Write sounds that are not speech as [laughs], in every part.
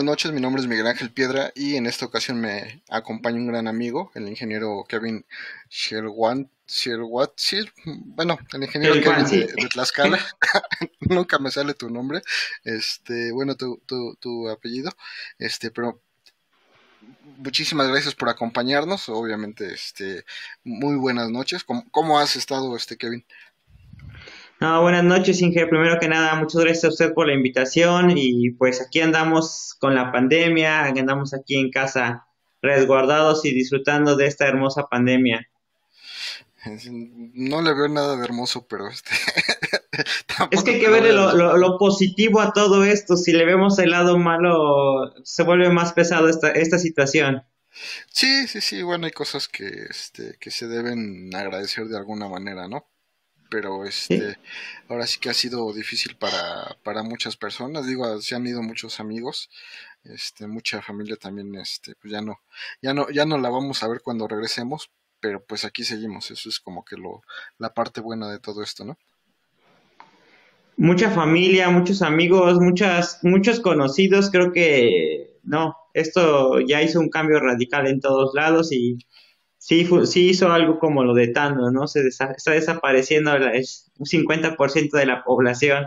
Buenas noches. Mi nombre es Miguel Ángel Piedra y en esta ocasión me acompaña un gran amigo, el ingeniero Kevin Sherwan. bueno, el ingeniero Kevin de, Tlaxcala, [laughs] nunca me sale tu nombre, este, bueno, tu, tu, tu apellido, este, pero muchísimas gracias por acompañarnos, obviamente, este, muy buenas noches. ¿Cómo, cómo has estado, este, Kevin? No, buenas noches, Inge. Primero que nada, muchas gracias a usted por la invitación y pues aquí andamos con la pandemia, andamos aquí en casa resguardados y disfrutando de esta hermosa pandemia. No le veo nada de hermoso, pero este... [laughs] es que hay que ver lo, positivo a todo esto. Si le vemos el lado malo, se vuelve más pesado esta, esta situación. Sí, sí, sí. Bueno, hay cosas que, este, que se deben agradecer de alguna manera, ¿no? Pero este ahora sí que ha sido difícil para, para muchas personas. Digo se han ido muchos amigos este mucha familia también este pues ya no ya no ya no la vamos a ver cuando regresemos pero pues aquí seguimos. Eso es como que lo la parte buena de todo esto no mucha familia muchos amigos muchas muchos conocidos. Creo que no esto ya hizo un cambio radical en todos lados y sí, sí hizo algo como lo de Tano, ¿no? Se está desapareciendo un 50% de la población.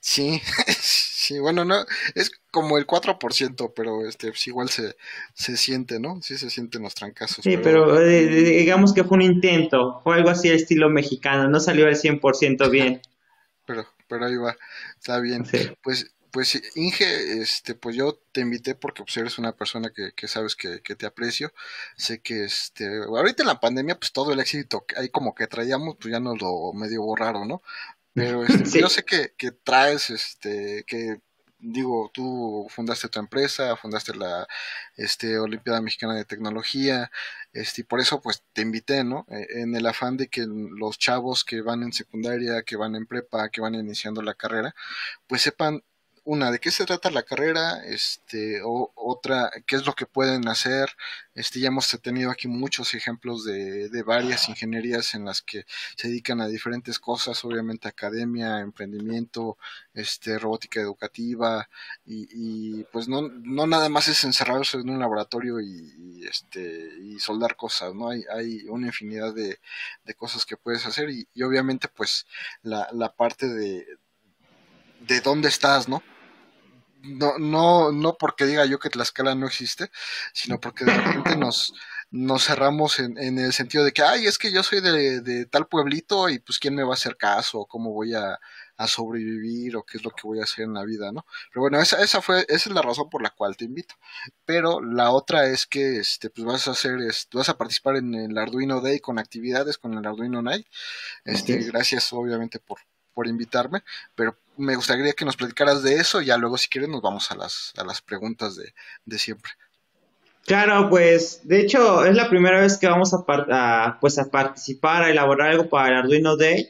Sí, [laughs] sí, bueno, no, es como el 4%, pero este, pues igual se, se siente, ¿no? Sí se sienten los trancazos. Sí, pero, eh, digamos que fue un intento, fue algo así de estilo mexicano, no salió al 100% bien. [laughs] pero, pero ahí va, está bien. Pues pues Inge, este, pues yo te invité porque pues, eres una persona que, que sabes que, que, te aprecio. Sé que este, ahorita en la pandemia, pues todo el éxito que ahí como que traíamos, pues ya nos lo medio borraron, ¿no? Pero este, [laughs] yo sé que, que traes, este, que digo, tú fundaste tu empresa, fundaste la este, Olimpiada Mexicana de Tecnología, este, y por eso pues te invité, ¿no? E, en el afán de que los chavos que van en secundaria, que van en prepa, que van iniciando la carrera, pues sepan una, de qué se trata la carrera, este, o otra, qué es lo que pueden hacer. Este, ya hemos tenido aquí muchos ejemplos de, de varias ingenierías en las que se dedican a diferentes cosas, obviamente academia, emprendimiento, este, robótica educativa, y, pues no, no nada más es encerrarse en un laboratorio y, este, y soldar cosas, ¿no? Hay, hay una infinidad de, de cosas que puedes hacer, y, y obviamente pues la, la parte de, de dónde estás, ¿no? No, no, no porque diga yo que Tlaxcala no existe, sino porque de repente nos, nos cerramos en, en el sentido de que, ay, es que yo soy de, de, tal pueblito y pues quién me va a hacer caso, o cómo voy a, a, sobrevivir, o qué es lo que voy a hacer en la vida, ¿no? Pero bueno, esa, esa fue, esa es la razón por la cual te invito. Pero la otra es que, este, pues vas a hacer, este, vas a participar en el Arduino Day con actividades con el Arduino Night. Este, gracias obviamente por, por invitarme, pero me gustaría que nos platicaras de eso y ya luego si quieres nos vamos a las, a las preguntas de, de siempre. Claro, pues de hecho es la primera vez que vamos a, pues, a participar, a elaborar algo para el Arduino Day.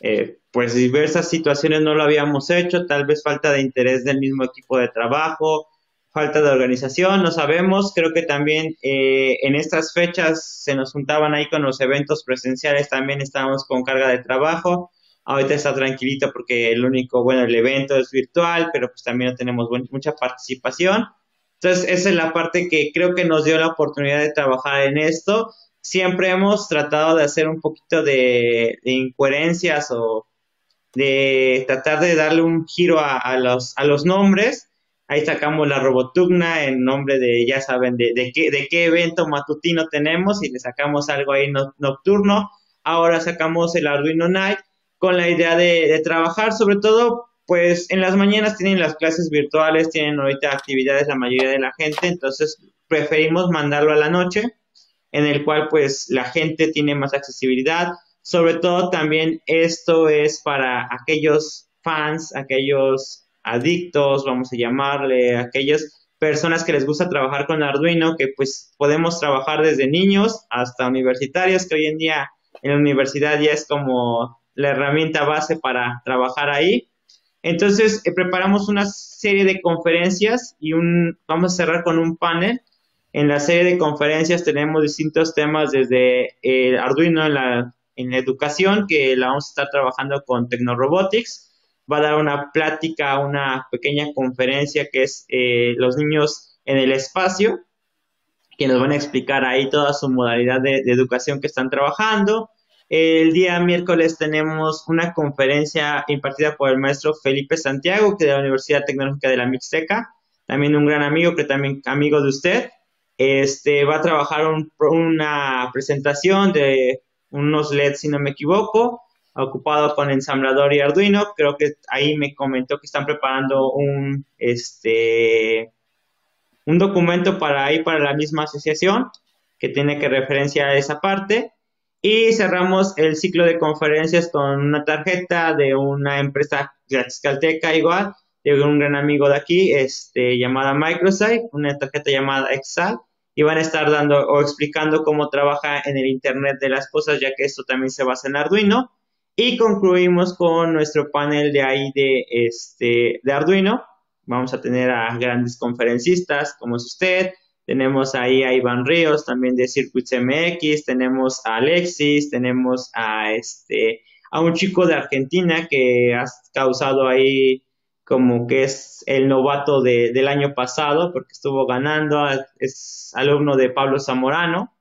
Eh, pues diversas situaciones no lo habíamos hecho, tal vez falta de interés del mismo equipo de trabajo, falta de organización, no sabemos. Creo que también eh, en estas fechas se nos juntaban ahí con los eventos presenciales, también estábamos con carga de trabajo. Ahorita está tranquilito porque el único, bueno, el evento es virtual, pero pues también no tenemos mucha participación. Entonces, esa es la parte que creo que nos dio la oportunidad de trabajar en esto. Siempre hemos tratado de hacer un poquito de, incoherencias o de tratar de darle un giro a, los, a los nombres. Ahí sacamos la Robotugna en nombre de, ya saben, de, de, qué, de qué evento matutino tenemos y le sacamos algo ahí nocturno. Ahora sacamos el Arduino Night con la idea de, trabajar, sobre todo, pues en las mañanas tienen las clases virtuales, tienen ahorita actividades la mayoría de la gente, entonces preferimos mandarlo a la noche, en el cual pues la gente tiene más accesibilidad. Sobre todo también esto es para aquellos fans, aquellos adictos, vamos a llamarle, aquellas personas que les gusta trabajar con Arduino, que pues podemos trabajar desde niños hasta universitarios, que hoy en día en la universidad ya es como la herramienta base para trabajar ahí. Entonces, eh, preparamos una serie de conferencias y un, vamos a cerrar con un panel. En la serie de conferencias tenemos distintos temas desde el Arduino en la, en educación, que la vamos a estar trabajando con Tecnorobotics, va a dar una plática, una pequeña conferencia que es eh, los niños en el espacio, que nos van a explicar ahí toda su modalidad de, educación que están trabajando. El día miércoles tenemos una conferencia impartida por el maestro Felipe Santiago, que de la Universidad Tecnológica de la Mixteca, también un gran amigo, que también amigo de usted. Este va a trabajar una presentación de unos LEDs, si no me equivoco, ocupado con ensamblador y Arduino. Creo que ahí me comentó que están preparando un, este, un documento para ahí para la misma asociación que tiene que referencia a esa parte. Y cerramos el ciclo de conferencias con una tarjeta de una empresa calteca igual, de un gran amigo de aquí, este, llamada Microsoft, una tarjeta llamada Excel, y van a estar dando o explicando cómo trabaja en el Internet de las cosas, ya que esto también se basa en Arduino. Y concluimos con nuestro panel de ahí de, este, de Arduino. Vamos a tener a grandes conferencistas como es usted. Tenemos ahí a Iván Ríos, también de Circuits MX. Tenemos a Alexis, tenemos a, este, a un chico de Argentina que ha causado ahí como que es el novato de, del año pasado porque estuvo ganando, es alumno de Pablo Zamorano.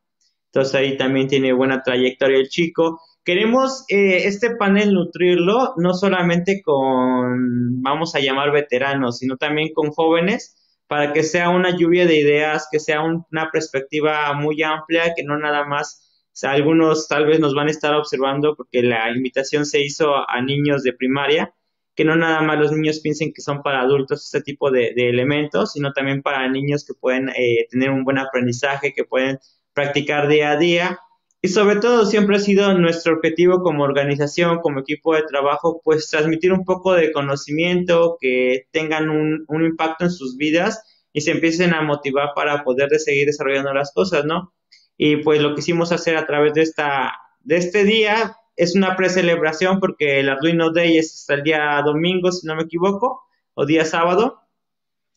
Entonces ahí también tiene buena trayectoria el chico. Queremos eh, este panel nutrirlo no solamente con, vamos a llamar veteranos, sino también con jóvenes para que sea una lluvia de ideas, que sea una perspectiva muy amplia, que no nada más, algunos tal vez nos van a estar observando porque la invitación se hizo a, niños de primaria, que no nada más los niños piensen que son para adultos este tipo de, elementos, sino también para niños que pueden eh, tener un buen aprendizaje, que pueden practicar día a día y sobre todo siempre ha sido nuestro objetivo como organización, como equipo de trabajo, pues transmitir un poco de conocimiento, que tengan un, un impacto en sus vidas y se empiecen a motivar para poder de seguir desarrollando las cosas, ¿no? Y pues lo que hicimos hacer a través de, esta, de este día es una precelebración porque el Arduino Day es hasta el día domingo, si no me equivoco, o día sábado.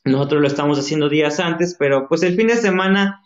Nosotros lo estamos haciendo días antes, pero pues el fin de semana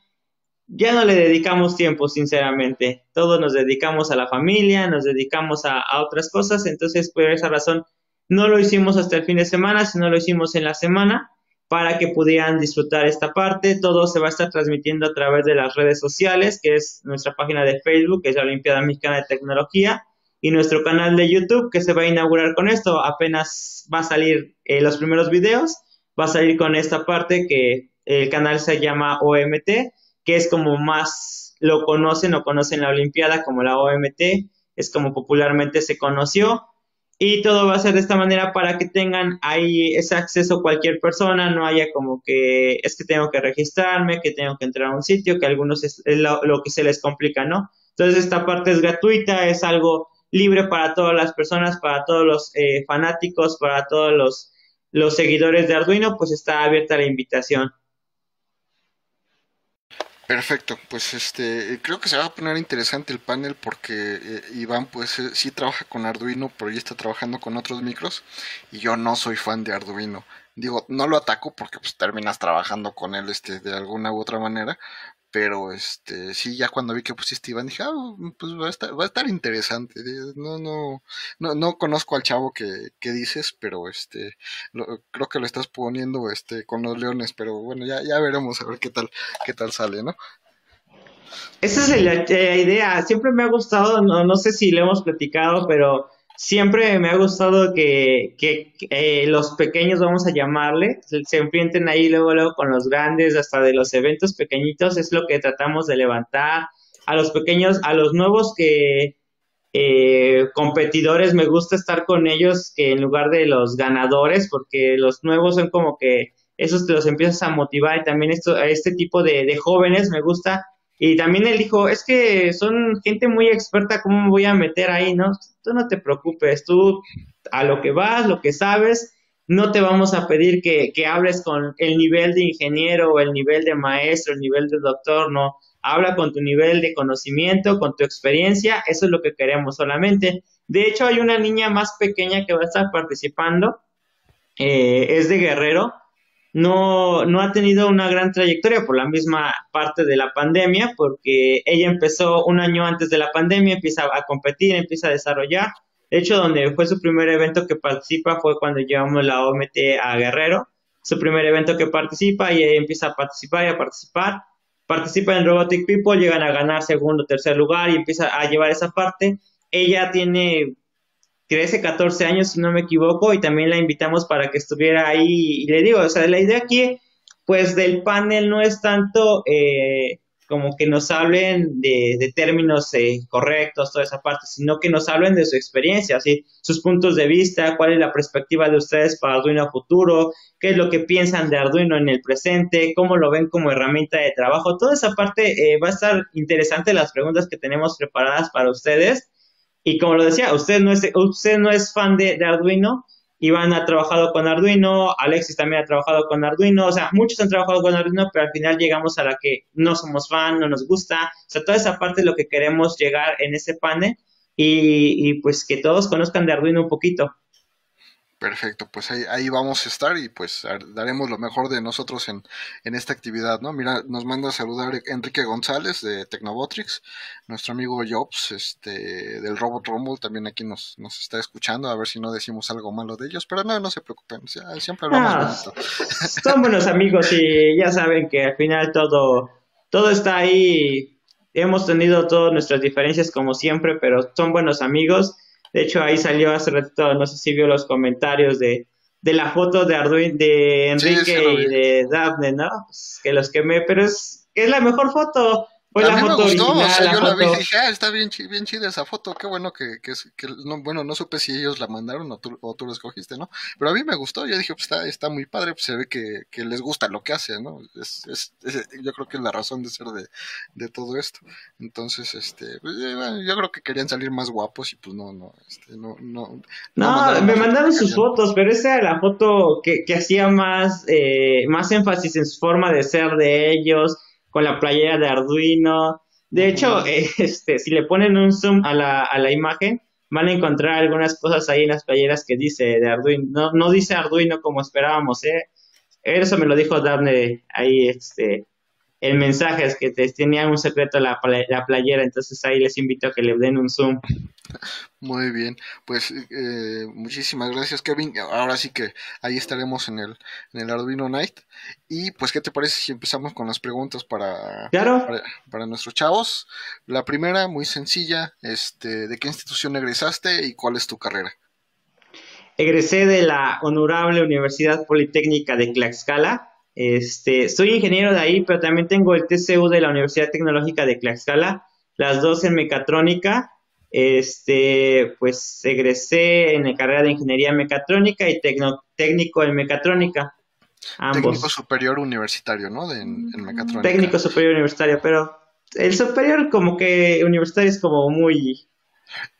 ya no le dedicamos tiempo, sinceramente. Todos nos dedicamos a la familia, nos dedicamos a, otras cosas, entonces por esa razón no lo hicimos hasta el fin de semana, sino lo hicimos en la semana para que pudieran disfrutar esta parte. Todo se va a estar transmitiendo a través de las redes sociales, que es nuestra página de Facebook, que es la Olimpiada Mexicana de Tecnología, y nuestro canal de YouTube, que se va a inaugurar con esto. Apenas va a salir eh, los primeros videos, va a salir con esta parte que el canal se llama OMT que es como más lo conocen o conocen la Olimpiada como la OMT, es como popularmente se conoció. Y todo va a ser de esta manera para que tengan ahí ese acceso cualquier persona, no haya como que es que tengo que registrarme, que tengo que entrar a un sitio, que a algunos es, lo, que se les complica, ¿no? Entonces esta parte es gratuita, es algo libre para todas las personas, para todos los eh, fanáticos, para todos los, los seguidores de Arduino, pues está abierta la invitación. Perfecto, pues este creo que se va a poner interesante el panel porque eh, Iván pues eh, sí trabaja con Arduino, pero ya está trabajando con otros micros y yo no soy fan de Arduino. Digo, no lo ataco porque pues terminas trabajando con él este de alguna u otra manera, pero este sí ya cuando vi que pusiste Iván dije ah, pues va a estar va a estar interesante no no no, no conozco al chavo que, que dices pero este creo que lo estás poniendo este con los leones pero bueno ya ya veremos a ver qué tal qué tal sale no esa es la, idea. Siempre me ha gustado no, no sé si le hemos platicado pero siempre me ha gustado que, eh, los pequeños, vamos a llamarle, se, enfrenten ahí luego, luego con los grandes, hasta de los eventos pequeñitos, es lo que tratamos de levantar. A los pequeños, a los nuevos que eh, competidores, me gusta estar con ellos que en lugar de los ganadores, porque los nuevos son como que esos te los empiezas a motivar y también esto, a este tipo de, de jóvenes me gusta y también él dijo, es que son gente muy experta, ¿cómo me voy a meter ahí? No, tú no te preocupes, tú a lo que vas, lo que sabes, no te vamos a pedir que, que hables con el nivel de ingeniero el nivel de maestro, el nivel de doctor, no. Habla con tu nivel de conocimiento, con tu experiencia, eso es lo que queremos solamente. De hecho, hay una niña más pequeña que va a estar participando, eh, es de Guerrero, no, no ha tenido una gran trayectoria por la misma parte de la pandemia, porque ella empezó un año antes de la pandemia, empieza a competir, empieza a desarrollar, De hecho, donde fue su primer evento que participa fue cuando llevamos la OMT a Guerrero. Su primer evento que participa y empieza a participar y a participar. Participa en Robotic People, llegan a ganar segundo, tercer lugar y empieza a llevar esa parte. Ella tiene 13, 14 años, si no me equivoco, y también la invitamos para que estuviera ahí. Y le digo, o sea, la idea aquí, pues del panel no es tanto eh, como que nos hablen de, términos eh, correctos, toda esa parte, sino que nos hablen de su experiencia, así, sus puntos de vista, cuál es la perspectiva de ustedes para Arduino futuro, qué es lo que piensan de Arduino en el presente, cómo lo ven como herramienta de trabajo. Toda esa parte eh, va a estar interesante las preguntas que tenemos preparadas para ustedes. Y como lo decía, usted no es, usted no es fan de, Arduino, Iván ha trabajado con Arduino, Alexis también ha trabajado con Arduino, o sea, muchos han trabajado con Arduino, pero al final llegamos a la que no somos fan, no nos gusta, o sea, toda esa parte es lo que queremos llegar en ese panel y, y pues que todos conozcan de Arduino un poquito. Perfecto, pues ahí, ahí, vamos a estar y pues daremos lo mejor de nosotros en, en, esta actividad, ¿no? Mira, nos manda a saludar Enrique González de Tecnobotrix, nuestro amigo Jobs, este, del Robot Rumble, también aquí nos, nos está escuchando, a ver si no decimos algo malo de ellos, pero no, no se preocupen, siempre hablamos ah, [laughs] Son buenos amigos y ya saben que al final todo, todo está ahí, hemos tenido todas nuestras diferencias como siempre, pero son buenos amigos de hecho, ahí salió hace ratito, no sé si vio los comentarios de, de la foto de Arduino, de Enrique y de Daphne, ¿no? Pues, que los quemé, pero es, es la mejor foto. A mí me gustó, o sea, yo la vi y dije, ah, está bien, bien chida esa foto, qué bueno que, que, que no, bueno, no supe si ellos la mandaron o tú, o tú la escogiste, ¿no? Pero a mí me gustó, yo dije, pues está, está muy padre, pues se ve que, que les gusta lo que hace, ¿no? Es, es, yo creo que es la razón de ser de, de todo esto. Entonces, este, pues, eh, bueno, yo creo que querían salir más guapos y pues no, no, este, no, no. No, me mandaron sus fotos, pero esa era la foto que, que hacía más, eh, más énfasis en su forma de ser de ellos con la playera de Arduino. De hecho, [laughs] este, si le ponen un zoom a la, a la imagen, van a encontrar algunas cosas ahí en las playeras que dice de Arduino. No, no dice Arduino como esperábamos, ¿eh? Eso me lo dijo Darne ahí, este, el mensaje es que tenían un secreto la, la playera, entonces ahí les invito a que le den un zoom. Muy bien, pues eh, muchísimas gracias Kevin. Ahora sí que ahí estaremos en el, en el Arduino Night. Y pues, ¿qué te parece si empezamos con las preguntas para, para, nuestros chavos? La primera, muy sencilla, este, ¿de qué institución egresaste y cuál es tu carrera? Egresé de la Honorable Universidad Politécnica de Tlaxcala este, soy ingeniero de ahí, pero también tengo el TCU de la Universidad Tecnológica de Tlaxcala, las dos en mecatrónica. Este, pues egresé en la carrera de ingeniería mecatrónica y técnico en mecatrónica. Técnico superior universitario, ¿no? De, en, mecatrónica. Técnico superior universitario, pero el superior como que universitario es como muy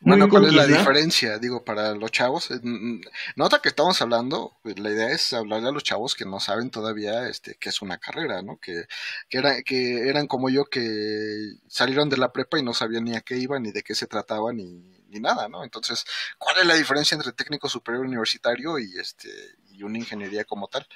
bueno, ¿cuál es la diferencia? Digo, para los chavos. Eh, nota que estamos hablando, pues, la idea es hablarle a los chavos que no saben todavía este, que es una carrera, ¿no? Que, que, era, que eran como yo que salieron de la prepa y no sabían ni a qué iban, ni de qué se trataba, ni, ni nada, ¿no? Entonces, ¿cuál es la diferencia entre técnico superior universitario y, este, y una ingeniería como tal?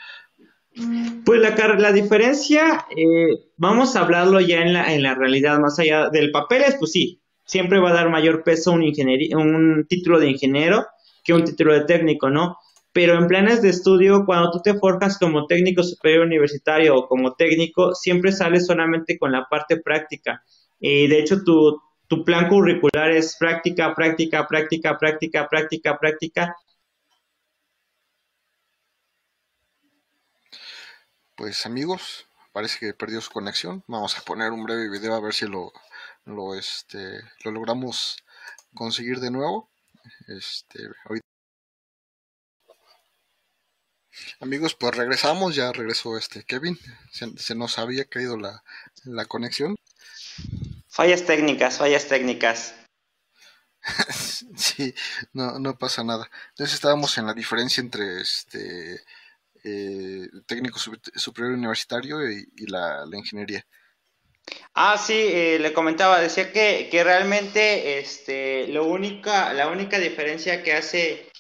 Pues la, la diferencia, eh, vamos a hablarlo ya en la, en la realidad, más allá del papel, es pues sí, siempre va a dar mayor peso un, un título de ingeniero que un título de técnico, ¿no? Pero en planes de estudio, cuando tú te forjas como técnico superior universitario o como técnico, siempre sales solamente con la parte práctica. Y de hecho, tu, tu plan curricular es práctica, práctica, práctica, práctica, práctica, práctica. Pues amigos, parece que perdió su conexión. Vamos a poner un breve video a ver si lo, lo, este, lo logramos conseguir de nuevo. Este, Amigos, pues regresamos, ya regresó este Kevin, se, nos había caído la, la conexión. Fallas técnicas, fallas técnicas. [laughs] sí, no, no pasa nada. Entonces estábamos en la diferencia entre este eh, técnico superior universitario y, la, la, ingeniería. Ah, sí, eh, le comentaba, decía que, que realmente este, lo única, la única diferencia que hace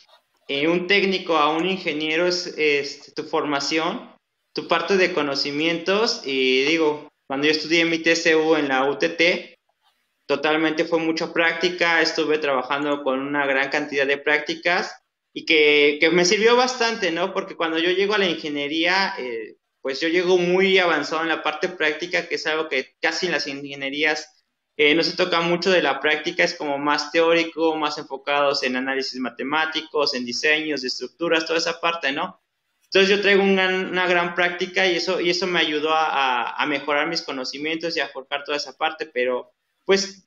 eh, un técnico a un ingeniero es este, tu formación, tu parte de conocimientos y digo, cuando yo estudié mi TCU en la UTT, totalmente fue mucha práctica, estuve trabajando con una gran cantidad de prácticas y que, que me sirvió bastante, ¿no? Porque cuando yo llego a la ingeniería, eh, pues yo llego muy avanzado en la parte práctica, que es algo que casi en las ingenierías eh, no se toca mucho de la práctica, es como más teórico, más enfocados en análisis matemáticos, en diseños, de estructuras, toda esa parte, ¿no? Entonces yo traigo una, gran práctica y eso, y eso me ayudó a, mejorar mis conocimientos y a forjar toda esa parte, pero pues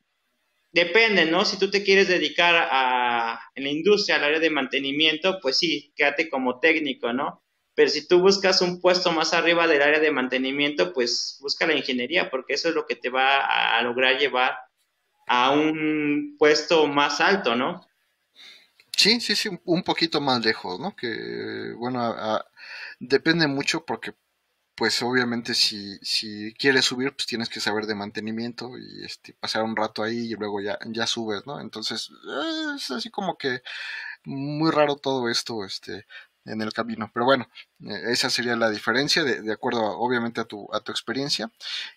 depende, ¿no? Si tú te quieres dedicar a, en la industria, al área de mantenimiento, pues sí, quédate como técnico, ¿no? Pero si tú buscas un puesto más arriba del área de mantenimiento, pues busca la ingeniería, porque eso es lo que te va a lograr llevar a un puesto más alto, ¿no? Sí, sí, sí, un poquito más lejos, ¿no? Que, bueno, Depende mucho porque, pues obviamente si, si quieres subir, pues tienes que saber de mantenimiento y este, pasar un rato ahí y luego ya, ya subes, ¿no? Entonces, es así como que muy raro todo esto, este, en el camino. Pero bueno, eh, esa sería la diferencia de, de acuerdo obviamente a tu, a tu experiencia.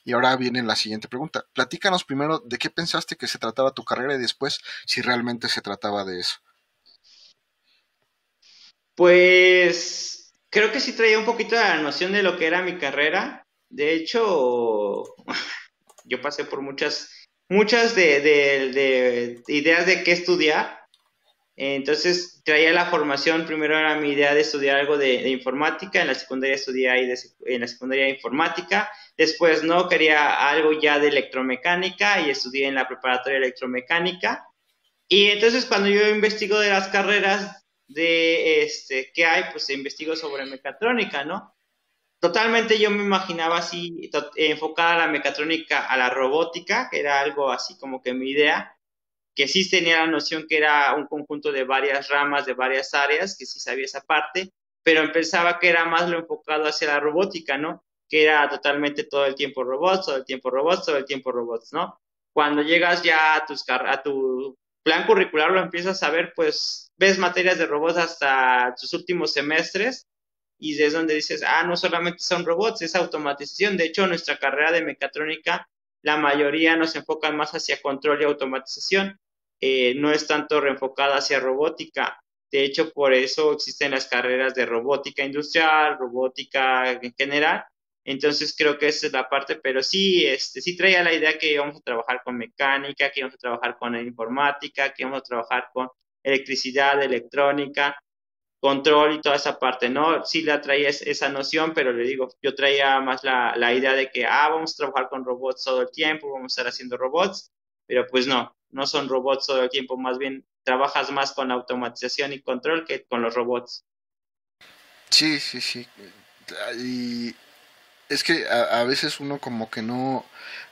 Y ahora viene la siguiente pregunta. Platícanos primero de qué pensaste que se trataba tu carrera y después si realmente se trataba de eso. Pues creo que sí traía un poquito la noción de lo que era mi carrera. De hecho, [laughs] yo pasé por muchas, muchas de, ideas de qué estudiar. Entonces traía la formación, primero era mi idea de estudiar algo de, informática, en la secundaria estudié ahí en la secundaria informática, después no, quería algo ya de electromecánica y estudié en la preparatoria electromecánica. Y entonces cuando yo investigo de las carreras, de este, qué hay, pues investigo sobre mecatrónica, ¿no? Totalmente yo me imaginaba así, enfocada a la mecatrónica, a la robótica, que era algo así como que mi idea, que sí tenía la noción que era un conjunto de varias ramas, de varias áreas, que sí sabía esa parte, pero pensaba que era más lo enfocado hacia la robótica, ¿no? Que era totalmente todo el tiempo robots, todo el tiempo robots, todo el tiempo robots, ¿no? Cuando llegas ya a, tus, a tu plan curricular lo empiezas a ver, pues ves materias de robots hasta tus últimos semestres y es donde dices, ah, no solamente son robots, es automatización. De hecho, nuestra carrera de mecatrónica, la mayoría nos enfocan más hacia control y automatización, eh, no es tanto reenfocada hacia robótica. De hecho, por eso existen las carreras de robótica industrial, robótica en general, entonces creo que esa es la parte, pero sí, este, sí traía la idea que íbamos a trabajar con mecánica, que íbamos a trabajar con informática, que íbamos a trabajar con electricidad, electrónica, control y toda esa parte, ¿no? Sí la traía esa noción, pero le digo, yo traía más la, la idea de que, ah, vamos a trabajar con robots todo el tiempo, vamos a estar haciendo robots, pero pues no, no son robots todo el tiempo, más bien trabajas más con automatización y control que con los robots. Sí, sí, sí. Y es que a, veces uno como que no,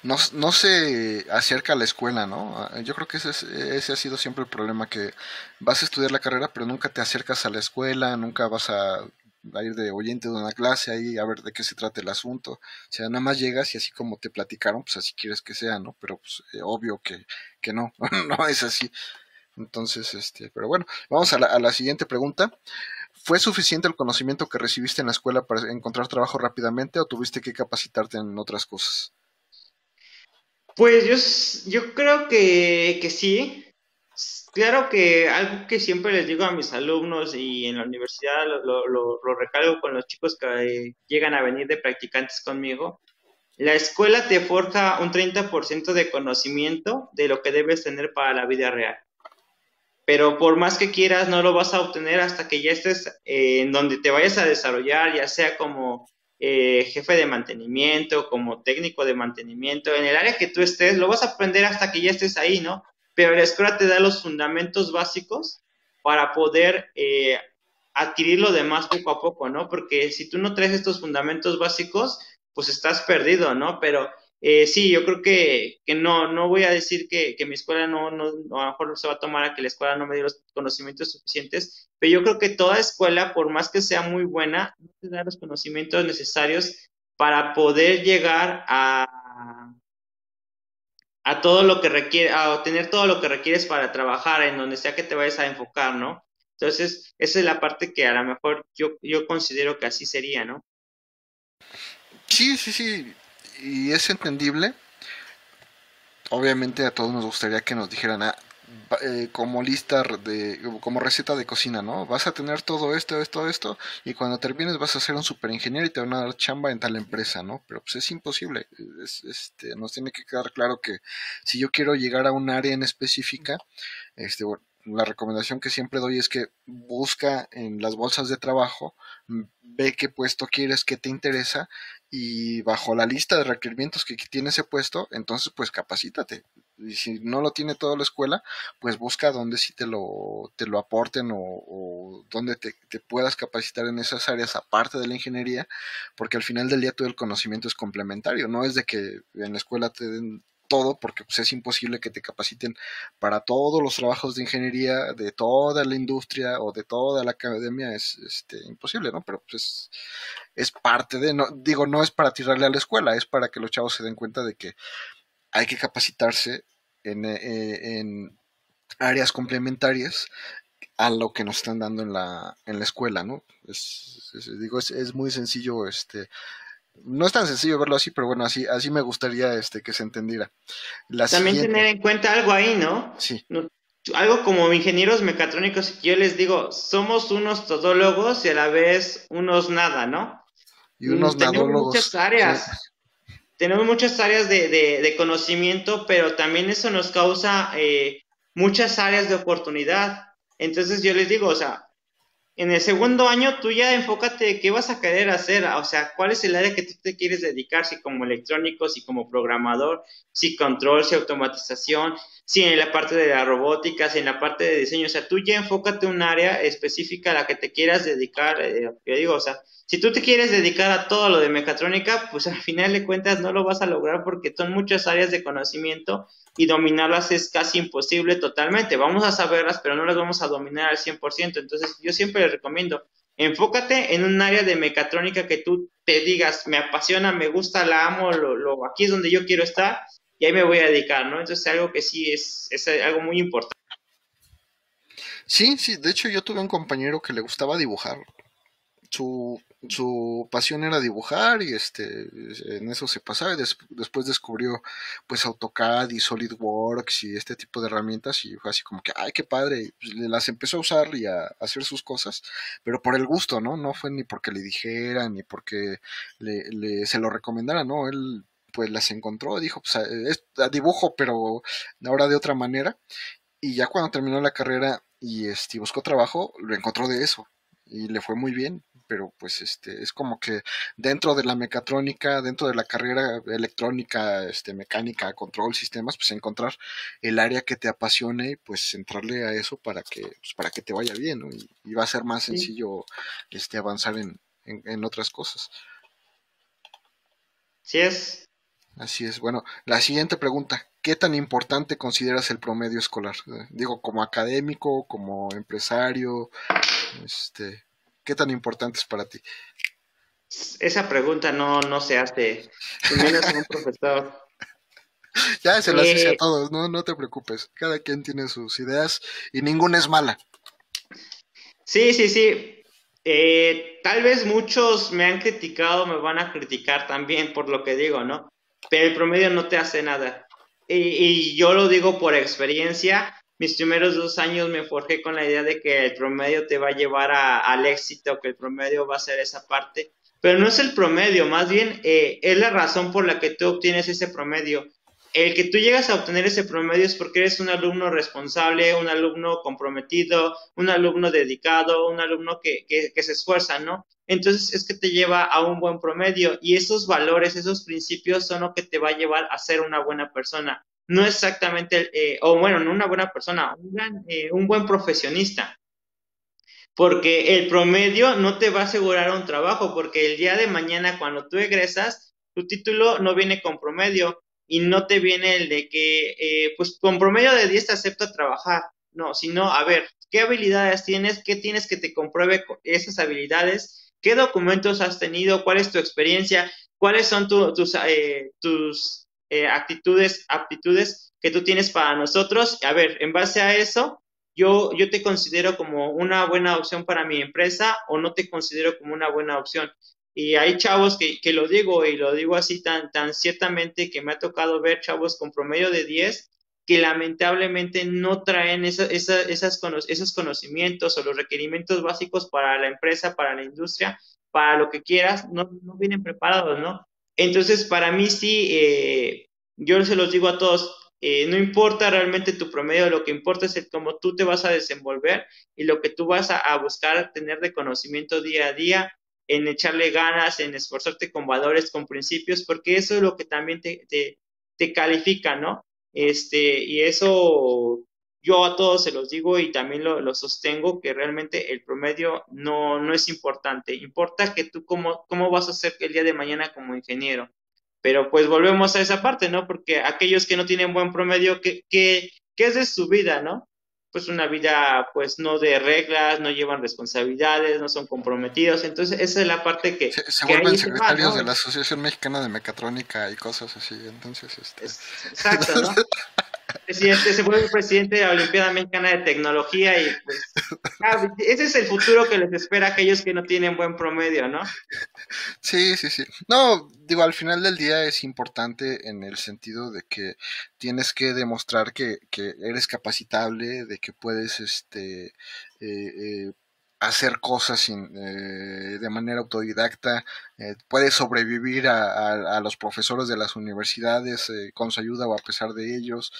no, se acerca a la escuela, ¿no? Yo creo que ese, ese ha sido siempre el problema, que vas a estudiar la carrera, pero nunca te acercas a la escuela, nunca vas a, ir de oyente de una clase ahí a ver de qué se trata el asunto. O sea, nada más llegas y así como te platicaron, pues así quieres que sea, ¿no? Pero pues eh, obvio que, que no, [laughs] no es así. Entonces, este, pero bueno, vamos a la, a la siguiente pregunta. ¿Fue suficiente el conocimiento que recibiste en la escuela para encontrar trabajo rápidamente o tuviste que capacitarte en otras cosas? Pues yo, yo creo que, que sí. Claro que algo que siempre les digo a mis alumnos y en la universidad lo, lo, lo recalco con los chicos que llegan a venir de practicantes conmigo, la escuela te forja un 30% de conocimiento de lo que debes tener para la vida real pero por más que quieras no lo vas a obtener hasta que ya estés eh, en donde te vayas a desarrollar, ya sea como eh, jefe de mantenimiento, como técnico de mantenimiento, en el área que tú estés, lo vas a aprender hasta que ya estés ahí, ¿no? Pero la escuela te da los fundamentos básicos para poder eh, adquirir lo demás poco a poco, ¿no? Porque si tú no traes estos fundamentos básicos, pues estás perdido, ¿no? Pero eh, sí, yo creo que, que, no, no voy a decir que, que mi escuela no, no, a lo mejor se va a tomar a que la escuela no me dé los conocimientos suficientes, pero yo creo que toda escuela, por más que sea muy buena, no te da los conocimientos necesarios para poder llegar a, a todo lo que requiere, a obtener todo lo que requieres para trabajar en donde sea que te vayas a enfocar, ¿no? Entonces, esa es la parte que a lo mejor yo, yo considero que así sería, ¿no? Sí, sí, sí y es entendible. obviamente a todos nos gustaría que nos dijeran, ah, eh, como lista de como receta de cocina, ¿no? Vas a tener todo esto, esto, esto y cuando termines vas a ser un super ingeniero y te van a dar chamba en tal empresa, ¿no? Pero pues es imposible. este, nos tiene que quedar claro que si yo quiero llegar a un área en específica, este, la recomendación que siempre doy es que busca en las bolsas de trabajo, ve qué puesto quieres, qué te interesa y bajo la lista de requerimientos que tiene ese puesto, entonces pues capacítate. Y si no lo tiene toda la escuela, pues busca donde sí te lo, te lo aporten o, donde te, te, puedas capacitar en esas áreas aparte de la ingeniería, porque al final del día todo el conocimiento es complementario, no es de que en la escuela te den todo, porque pues, es imposible que te capaciten para todos los trabajos de ingeniería de toda la industria o de toda la academia, es este, imposible, ¿no? Pero pues es parte de, no, digo, no es para tirarle a la escuela, es para que los chavos se den cuenta de que hay que capacitarse en, eh, en áreas complementarias a lo que nos están dando en la, en la escuela, ¿no? Es, digo, es, es, muy sencillo este, no es tan sencillo verlo así, pero bueno, así, así me gustaría este, que se entendiera. También tener en cuenta algo ahí, ¿no? Sí. algo como ingenieros mecatrónicos, yo les digo, somos unos todólogos y a la vez unos nada, ¿no? Y unos Tenemos muchas áreas. Tenemos muchas áreas de, de, conocimiento, pero también eso nos causa eh, muchas áreas de oportunidad. Entonces yo les digo, o sea, en el segundo año tú ya enfócate qué vas a querer hacer, o sea, cuál es el área que tú te quieres dedicar, si como electrónico, si como programador, si control, si automatización, si en la parte de la robótica, si en la parte de diseño, o sea, tú ya enfócate un área específica a la que te quieras dedicar, eh, yo digo, o sea, si tú te quieres dedicar a todo lo de mecatrónica, pues al final de cuentas no lo vas a lograr porque son muchas áreas de conocimiento y dominarlas es casi imposible totalmente. Vamos a saberlas, pero no las vamos a dominar al 100%. Entonces, yo siempre recomiendo, enfócate en un área de mecatrónica que tú te digas, me apasiona, me gusta, la amo, lo, aquí es donde yo quiero estar y ahí me voy a dedicar, ¿no? Entonces, algo que sí es, es algo muy importante. Sí, sí, de hecho yo tuve un compañero que le gustaba dibujar. Su su pasión era dibujar y este en eso se pasaba y después descubrió pues AutoCAD y SolidWorks y este tipo de herramientas y fue así como que ay qué padre y pues, las empezó a usar y a, hacer sus cosas pero por el gusto no no fue ni porque le dijera ni porque le, se lo recomendara no él pues las encontró dijo pues es dibujo pero ahora de otra manera y ya cuando terminó la carrera y este buscó trabajo lo encontró de eso y le fue muy bien pero pues este es como que dentro de la mecatrónica, dentro de la carrera electrónica, este mecánica, control, sistemas, pues encontrar el área que te apasione y pues entrarle a eso para que pues, para que te vaya bien, ¿no? y, va a ser más sencillo este avanzar en, en, otras cosas. Sí es. Así es. Bueno, la siguiente pregunta. ¿Qué tan importante consideras el promedio escolar? Digo, como académico, como empresario, este, ¿Qué tan importante es para ti? Esa pregunta no, no se hace, menos un profesor. [laughs] Ya se las hice a eh, todos, no, no te preocupes. Cada quien tiene sus ideas y ninguna es mala. Sí, sí, sí. Eh, tal vez muchos me han criticado, me van a criticar también por lo que digo, ¿no? Pero el promedio no te hace nada. y yo lo digo por experiencia mis primeros dos años me forjé con la idea de que el promedio te va a llevar al éxito, que el promedio va a ser esa parte, pero no es el promedio, más bien eh, es la razón por la que tú obtienes ese promedio. El que tú llegas a obtener ese promedio es porque eres un alumno responsable, un alumno comprometido, un alumno dedicado, un alumno que, que, que se esfuerza, ¿no? Entonces es que te lleva a un buen promedio y esos valores, esos principios son lo que te va a llevar a ser una buena persona no exactamente, eh, o bueno, no una buena persona, un, eh, un buen profesionista. Porque el promedio no te va a asegurar un trabajo, porque el día de mañana cuando tú egresas, tu título no viene con promedio y no te viene el de que, eh, pues con promedio de 10 te acepto trabajar. No, sino, a ver, ¿qué habilidades tienes? ¿Qué tienes que te compruebe esas habilidades? ¿Qué documentos has tenido? ¿Cuál es tu experiencia? ¿Cuáles son tus, tus eh, actitudes, aptitudes que tú tienes para nosotros. A ver, en base a eso, yo, yo te considero como una buena opción para mi empresa o no te considero como una buena opción. Y hay chavos que, que, lo digo y lo digo así tan, tan ciertamente que me ha tocado ver chavos con promedio de 10 que lamentablemente no traen esa, esa, esas, esos conocimientos o los requerimientos básicos para la empresa, para la industria, para lo que quieras, no, no vienen preparados, ¿no? Entonces, para mí sí, eh, yo se los digo a todos, eh, no importa realmente tu promedio, lo que importa es el cómo tú te vas a desenvolver y lo que tú vas a, buscar tener de conocimiento día a día, en echarle ganas, en esforzarte con valores, con principios, porque eso es lo que también te, te, califica, ¿no? Este, y eso yo a todos se los digo y también lo, lo, sostengo que realmente el promedio no, no es importante. Importa que tú cómo, cómo vas a ser el día de mañana como ingeniero. Pero pues volvemos a esa parte, ¿no? Porque aquellos que no tienen buen promedio, ¿qué, qué, qué es de su vida, no? Pues una vida, pues no de reglas, no llevan responsabilidades, no son comprometidos. Entonces, esa es la parte que. Se, vuelven secretarios de la Asociación Mexicana de Mecatrónica y cosas así. Entonces, este. Exacto, ¿no? [laughs] presidente, se vuelve presidente de la Olimpiada Mexicana de Tecnología y pues ah, ese es el futuro que les espera a aquellos que no tienen buen promedio, ¿no? Sí, sí, sí. No, digo, al final del día es importante en el sentido de que tienes que demostrar que, que eres capacitable, de que puedes, este, eh, eh, hacer cosas eh, de manera autodidacta, eh, puede sobrevivir a, los profesores de las universidades eh, con su ayuda o a pesar de ellos,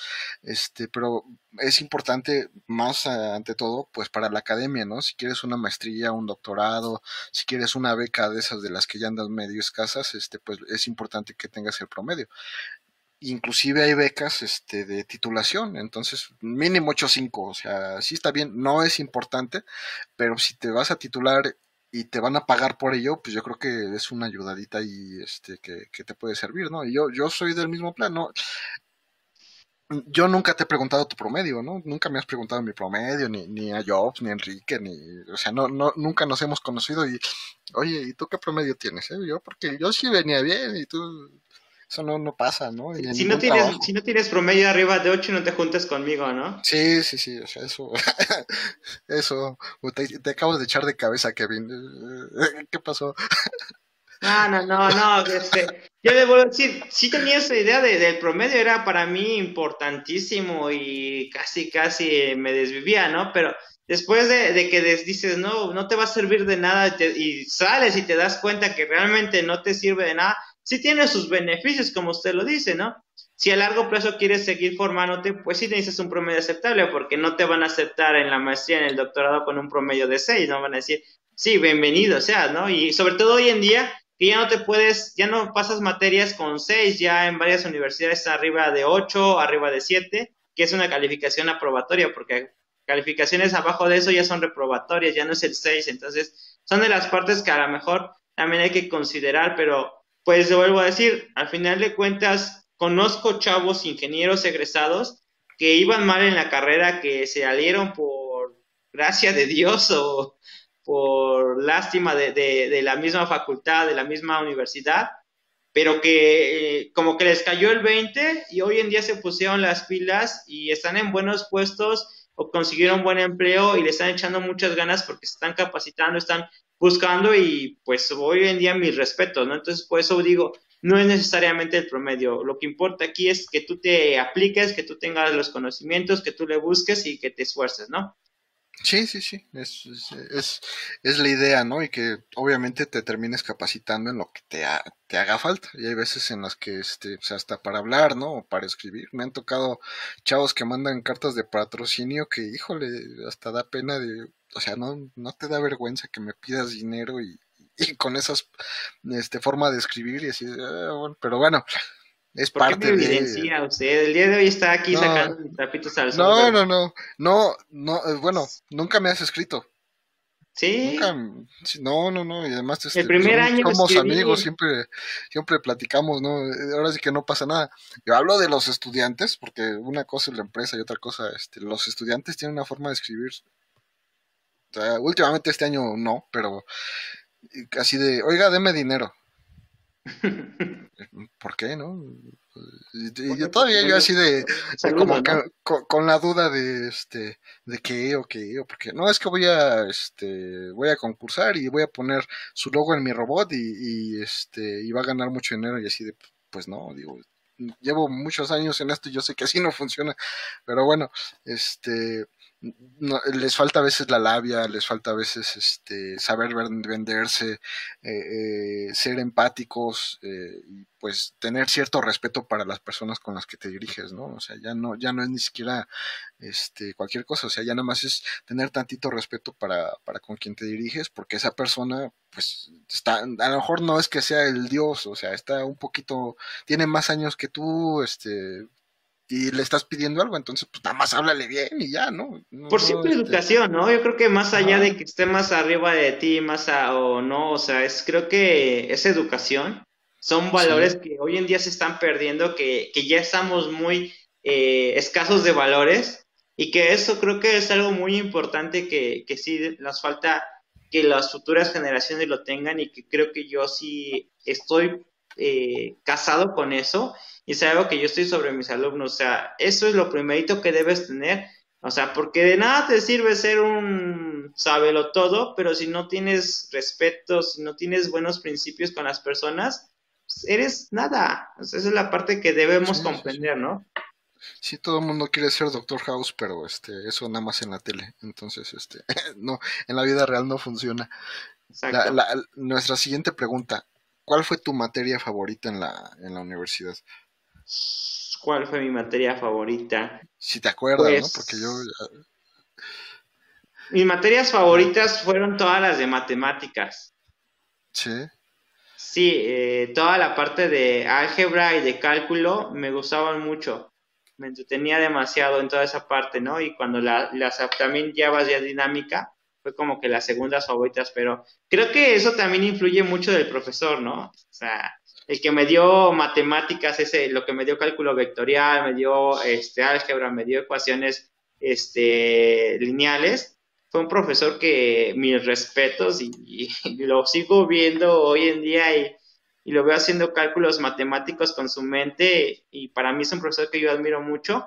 este, pero es importante más ante todo, pues para la academia, ¿no? Si quieres una maestría, un doctorado, si quieres una beca de esas de las que ya andan medio escasas, este, pues es importante que tengas el promedio inclusive hay becas este, de titulación, entonces mínimo 8.5, o sea, sí está bien, no es importante, pero si te vas a titular y te van a pagar por ello, pues yo creo que es una ayudadita y este que, te puede servir, ¿no? Y yo, yo soy del mismo plan, ¿no? Yo nunca te he preguntado tu promedio, ¿no? Nunca me has preguntado mi promedio, ni, ni a Jobs, ni a Enrique, ni, o sea, no, no, nunca nos hemos conocido y, oye, ¿y tú qué promedio tienes? Eh? Yo, porque yo sí venía bien y tú, eso no, no pasa, ¿no? Si no, tienes, si no tienes promedio arriba de 8, no te juntes conmigo, ¿no? Sí, sí, sí, o sea, eso, [laughs] eso, te, acabo de echar de cabeza, Kevin. [laughs] ¿Qué pasó? No, no, no, no, este, yo le voy a decir, sí tenía esa idea de, del promedio, era para mí importantísimo y casi, casi me desvivía, ¿no? Pero después de, de que dices, no, no te va a servir de nada y sales y te das cuenta que realmente no te sirve de nada, sí tiene sus beneficios, como usted lo dice, ¿no? Si a largo plazo quieres seguir formándote, pues sí necesitas un promedio aceptable, porque no te van a aceptar en la maestría, en el doctorado con un promedio de 6, no van a decir, sí, bienvenido, o sea, ¿no? Y sobre todo hoy en día, que ya no te puedes, ya no pasas materias con 6, ya en varias universidades arriba de 8, arriba de 7, que es una calificación aprobatoria, porque calificaciones abajo de eso ya son reprobatorias, ya no es el 6, entonces son de las partes que a lo mejor también hay que considerar, pero pues vuelvo a decir, al final de cuentas, conozco chavos ingenieros egresados que iban mal en la carrera, que se salieron por gracia de Dios o por lástima de, la misma facultad, de la misma universidad, pero que eh, como que les cayó el 20 y hoy en día se pusieron las pilas y están en buenos puestos o consiguieron buen empleo y le están echando muchas ganas porque se están capacitando, están buscando y pues hoy en día mis respetos, ¿no? Entonces, por eso digo, no es necesariamente el promedio. Lo que importa aquí es que tú te apliques, que tú tengas los conocimientos, que tú le busques y que te esfuerces, ¿no? Sí, sí, sí, es, es, es, la idea, ¿no? Y que obviamente te termines capacitando en lo que te, te haga falta. Y hay veces en las que, este, o sea, hasta para hablar, ¿no? O para escribir. Me han tocado chavos que mandan cartas de patrocinio que, híjole, hasta da pena de, o sea, no, no te da vergüenza que me pidas dinero y, con esas este, forma de escribir y así, ah, pero bueno, es parte qué me evidencia usted? El día de hoy está aquí sacando trapitos al sol. No, no, no, no, no, eh, bueno, nunca me has escrito. ¿Sí? Nunca, no, no, no, y además este, el primer somos, año somos amigos, siempre, siempre platicamos, ¿no? Ahora sí que no pasa nada. Yo hablo de los estudiantes, porque una cosa es la empresa y otra cosa, este, los estudiantes tienen una forma de escribir últimamente este año no, pero así de, oiga, deme dinero. [laughs] ¿Por qué, no? Y, yo todavía yo así de, como con, la duda de este de qué o qué o porque no es que voy a este voy a concursar y voy a poner su logo en mi robot y, y este y va a ganar mucho dinero y así de pues no digo llevo muchos años en esto y yo sé que así no funciona. Pero bueno este no, les falta a veces la labia, les falta a veces este, saber venderse, eh, eh, ser empáticos eh, y pues tener cierto respeto para las personas con las que te diriges, ¿no? O sea, ya no, ya no es ni siquiera este, cualquier cosa, o sea, ya nada más es tener tantito respeto para, para con quien te diriges, porque esa persona, pues, está, a lo mejor no es que sea el Dios, o sea, está un poquito, tiene más años que tú, este, y le estás pidiendo algo, entonces pues nada más háblale bien y ya, ¿no? Por simple este educación, ¿no? Yo creo que más allá de que esté más arriba de ti, más o no, o sea, es creo que es educación, son valores que hoy en día se están perdiendo, que, que ya estamos muy eh, escasos de valores y que eso creo que es algo muy importante que, que sí nos falta que las futuras generaciones lo tengan y que creo que yo sí estoy eh, casado con eso y es algo que yo estoy sobre mis alumnos. O sea, eso es lo primerito que debes tener. O sea, porque de nada te sirve ser un sábelo todo, pero si no tienes respeto, si no tienes buenos principios con las personas, pues eres nada. esa es la parte que debemos comprender, ¿no? Sí, todo el mundo quiere ser Doctor House, pero este, eso nada más en la tele. Entonces, este, [laughs] no, en la vida real no funciona. nuestra siguiente pregunta, ¿cuál fue tu materia favorita en la, en la universidad? ¿Cuál fue mi materia favorita? Si te acuerdas, ¿no? Pues, Porque yo... Mis materias favoritas fueron todas las de matemáticas. Sí. Sí, eh, toda la parte de álgebra y de cálculo me gustaban mucho. Me entretenía demasiado en toda esa parte, ¿no? Y cuando la, las también llevas ya dinámica, fue como que las segundas favoritas, pero creo que eso también influye mucho del profesor, ¿no? O sea, el que me dio matemáticas, ese, lo que me dio cálculo vectorial, me dio este, álgebra, me dio ecuaciones este, lineales, fue un profesor que mis respetos y, lo sigo viendo hoy en día y, y, lo veo haciendo cálculos matemáticos con su mente y para mí es un profesor que yo admiro mucho.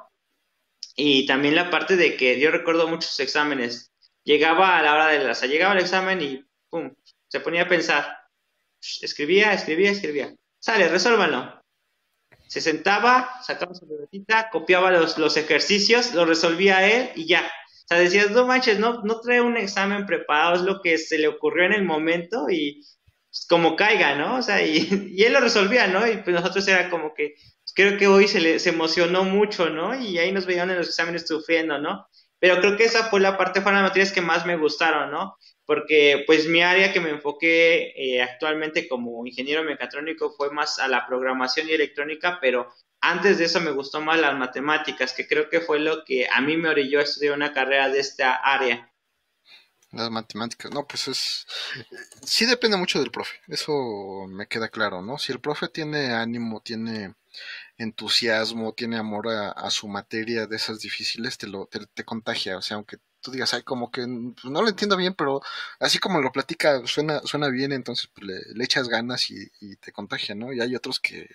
Y también la parte de que yo recuerdo muchos exámenes. Llegaba a la hora de o sea, llegaba el examen y pum, se ponía a pensar. Escribía, escribía, escribía Sale, resuélvanlo. Se sentaba, sacaba su libretita, copiaba los, los ejercicios, lo resolvía él y ya. O sea, decías, no manches, no, no trae un examen preparado, es lo que se le ocurrió en el momento y pues, como caiga, ¿no? O sea, y, [laughs] él lo resolvía, ¿no? Y pues nosotros era como que, creo que hoy se, le, se emocionó mucho, ¿no? Y ahí nos veían en los exámenes sufriendo, ¿no? Pero creo que esa fue la parte, fueron las materias que más me gustaron, ¿no? porque pues mi área que me enfoqué eh, actualmente como ingeniero mecatrónico fue más a la programación y electrónica, pero antes de eso me gustó más las matemáticas, que creo que fue lo que a mí me orilló a estudiar una carrera de esta área. Las matemáticas, no, pues es... Sí depende mucho del profe, eso me queda claro, ¿no? Si el profe tiene ánimo, tiene entusiasmo, tiene amor a, su materia de esas difíciles, te lo te contagia, o sea, aunque tú digas, ay, como que pues, no lo entiendo bien, pero así como lo platica, suena, suena bien, entonces pues, le, echas ganas y, te contagia, ¿no? Y hay otros que,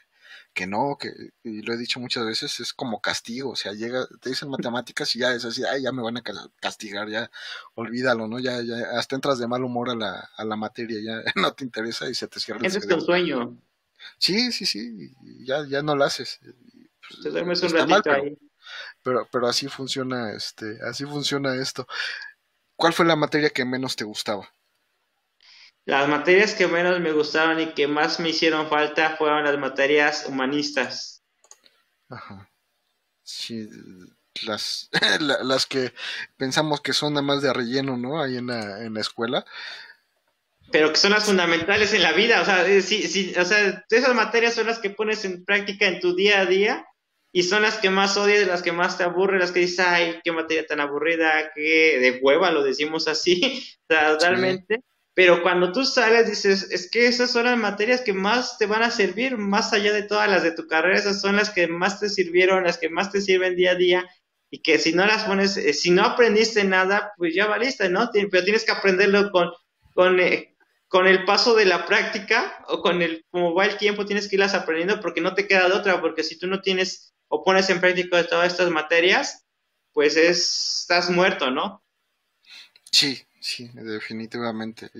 que no, que, y lo he dicho muchas veces, es como castigo, o sea, llega, te dicen matemáticas y ya es así, ay, ya me van a castigar, ya, olvídalo, ¿no? Ya, ya, hasta entras de mal humor a la, a la materia, ya [laughs] no te interesa y se te cierra el Ese es tu sueño. Sí, sí, sí, ya, ya no lo haces. Pues, te duermes un ratito ahí pero, pero así funciona, este, así funciona esto. ¿Cuál fue la materia que menos te gustaba? Las materias que menos me gustaron y que más me hicieron falta fueron las materias humanistas. Ajá. Sí, las, [laughs] las que pensamos que son nada más de relleno, ¿no? Ahí en la, en la escuela. Pero que son las fundamentales en la vida, o sea, sí, sí, o sea, esas materias son las que pones en práctica en tu día a día y son las que más odias, las que más te aburren, las que dices, ay, qué materia tan aburrida, qué de hueva, lo decimos así, [laughs] totalmente. Pero cuando tú sales, dices, es que esas son las materias que más te van a servir, más allá de todas las de tu carrera, esas son las que más te sirvieron, las que más te sirven día a día, y que si no las pones, eh, si no aprendiste nada, pues ya valiste, ¿no? Pero tienes que aprenderlo con, con, eh, con el paso de la práctica o con el como va el tiempo tienes que irlas aprendiendo porque no te queda de otra, porque si tú no tienes o pones en práctica todas estas materias, pues es, estás muerto, ¿no? Sí, Sí, definitivamente.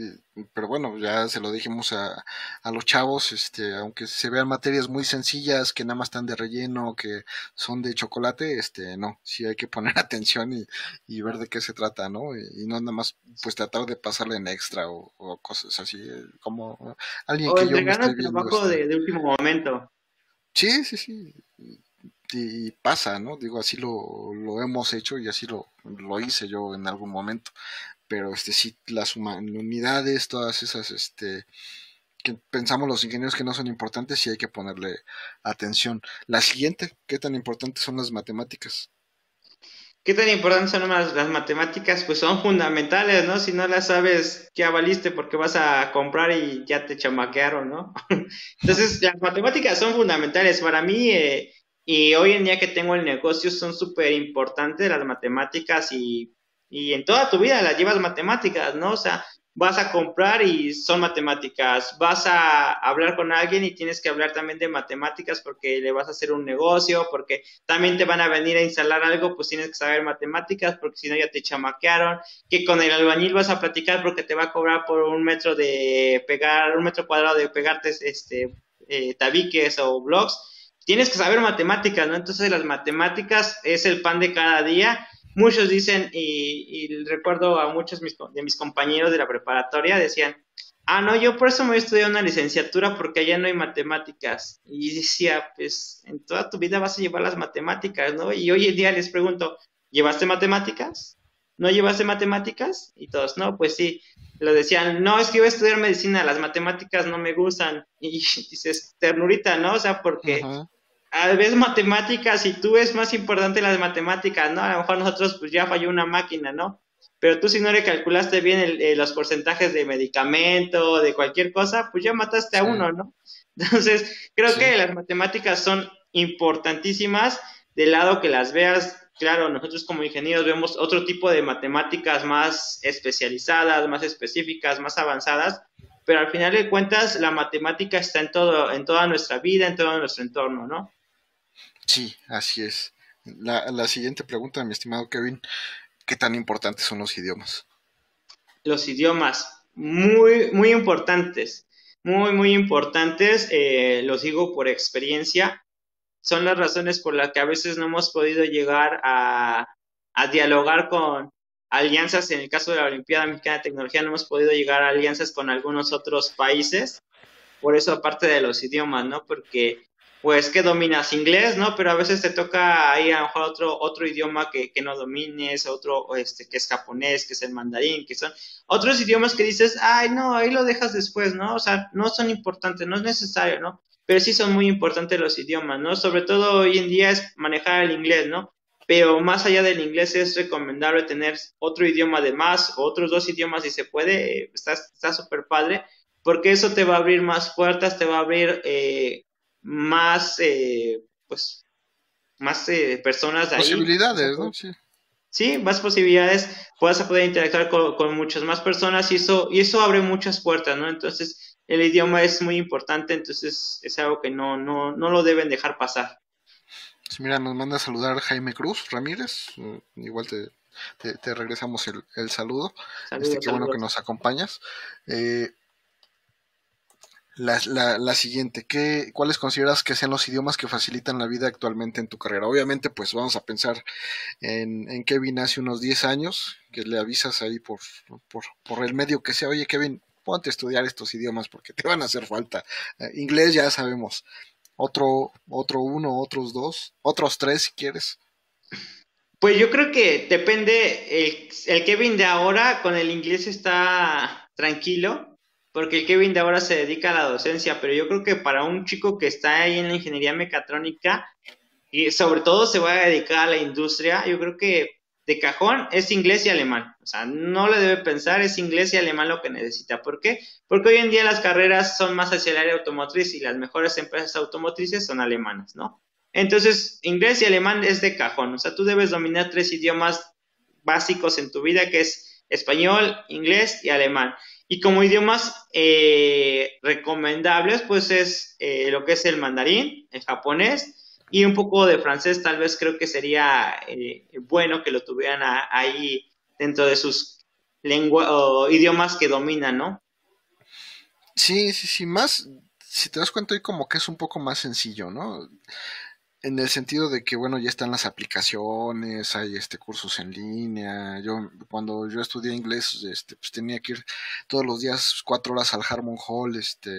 Pero bueno, ya se lo dijimos a, a, los chavos, este, aunque se vean materias muy sencillas, que nada más están de relleno, que son de chocolate, este, no, sí hay que poner [laughs] atención y, y ver de qué se trata, ¿no? Y, no nada más, pues tratar de pasarle en extra o, cosas así, eh, como alguien que yo me viendo. trabajo este de, de, último momento. Sí, sí, sí. Y, pasa, ¿no? Digo, así lo, lo hemos hecho y así lo, lo hice yo en algún momento pero este sí las humanidades, todas esas este que pensamos los ingenieros que no son importantes sí hay que ponerle atención. La siguiente, ¿qué tan importantes son las matemáticas? ¿Qué tan importantes son las, matemáticas? Pues son fundamentales, ¿no? Si no las sabes, ya valiste porque vas a comprar y ya te chamaquearon, ¿no? [laughs] Entonces, las matemáticas son fundamentales. Para mí, eh, y hoy en día que tengo el negocio, son súper importantes las matemáticas y y en toda tu vida las llevas matemáticas, ¿no? O sea, vas a comprar y son matemáticas, vas a hablar con alguien y tienes que hablar también de matemáticas porque le vas a hacer un negocio, porque también te van a venir a instalar algo, pues tienes que saber matemáticas porque si no ya te chamaquearon, que con el albañil vas a platicar porque te va a cobrar por un metro de pegar, un metro cuadrado de pegarte este eh, tabiques o blocks, tienes que saber matemáticas, ¿no? Entonces las matemáticas es el pan de cada día muchos dicen, y, recuerdo a muchos de mis compañeros de la preparatoria, decían, ah, no, yo por eso me voy a estudiar una licenciatura porque allá no hay matemáticas. Y decía, pues en toda tu vida vas a llevar las matemáticas, ¿no? Y hoy en día les pregunto, ¿llevaste matemáticas? ¿No llevaste matemáticas? Y todos, no, pues sí. Lo decían, no, es que voy a estudiar medicina, las matemáticas no me gustan. [laughs] Y dices, ternurita, ¿no? O sea, porque a ves matemáticas y tú ves más importante las matemáticas, ¿no? A lo mejor nosotros pues ya falló una máquina, ¿no? Pero tú si no le calculaste bien eh, los porcentajes de medicamento, de cualquier cosa, pues ya mataste a uno, ¿no? [laughs] Entonces, creo que las matemáticas son importantísimas del lado que las veas. Claro, nosotros como ingenieros vemos otro tipo de matemáticas más especializadas, más específicas, más avanzadas, pero al final de cuentas la matemática está en todo, en toda nuestra vida, en todo nuestro entorno, ¿no? Sí, así es. La, la siguiente pregunta, mi estimado Kevin, ¿qué tan importantes son los idiomas? Los idiomas, muy, muy importantes, muy, muy importantes, eh, los digo por experiencia, son las razones por las que a veces no hemos podido llegar a, a dialogar con alianzas, en el caso de la Olimpiada Mexicana de Tecnología, no hemos podido llegar a alianzas con algunos otros países, por eso aparte de los idiomas, ¿no? Porque pues que dominas inglés, ¿no? Pero a veces te toca ahí a lo mejor otro, otro idioma que, que, no domines, otro este, que es japonés, que es el mandarín, que son otros idiomas que dices, ay, no, ahí lo dejas después, ¿no? O sea, no son importantes, no es necesario, ¿no? Pero sí son muy importantes los idiomas, ¿no? Sobre todo hoy en día es manejar el inglés, ¿no? Pero más allá del inglés es recomendable tener otro idioma además, otros dos idiomas si se puede, está súper padre, porque eso te va a abrir más puertas, te va a abrir eh, más, eh, pues, más eh, personas de Posibilidades, ¿no? Sí. sí. más posibilidades, puedas poder interactuar con, muchas más personas y eso, y eso abre muchas puertas, ¿no? Entonces, el idioma es muy importante, entonces es algo que no, no, no lo deben dejar pasar. Sí, mira, nos manda a saludar Jaime Cruz Ramírez, mm, igual te, te, regresamos el, el saludo. este, qué bueno que nos acompañas. Eh, la, la, siguiente, ¿qué, ¿cuáles consideras que sean los idiomas que facilitan la vida actualmente en tu carrera? Obviamente, pues vamos a pensar en, en Kevin hace unos 10 años, que le avisas ahí por, por, por, el medio que sea, oye Kevin, ponte a estudiar estos idiomas porque te van a hacer falta. Eh, inglés ya sabemos, otro, otro uno, otros dos, otros tres si quieres. Pues yo creo que depende, el, el Kevin de ahora con el inglés está tranquilo, porque el Kevin de ahora se dedica a la docencia, pero yo creo que para un chico que está ahí en la ingeniería mecatrónica y sobre todo se va a dedicar a la industria, yo creo que de cajón es inglés y alemán. O sea, no le debe pensar, es inglés y alemán lo que necesita. ¿Por qué? Porque hoy en día las carreras son más hacia el área automotriz y las mejores empresas automotrices son alemanas, ¿no? Entonces, inglés y alemán es de cajón. O sea, tú debes dominar tres idiomas básicos en tu vida, que es español, inglés y alemán. Y como idiomas eh, recomendables, pues es eh, lo que es el mandarín, el japonés y un poco de francés, tal vez creo que sería eh, bueno que lo tuvieran ahí dentro de sus lenguas o idiomas que dominan, ¿no? Sí, sí, sí, más, si te das cuenta, hoy como que es un poco más sencillo, ¿no? En el sentido de que, bueno, ya están las aplicaciones, hay este cursos en línea. Yo, cuando yo estudié inglés, este, pues tenía que ir todos los días cuatro horas al Harmon Hall, este,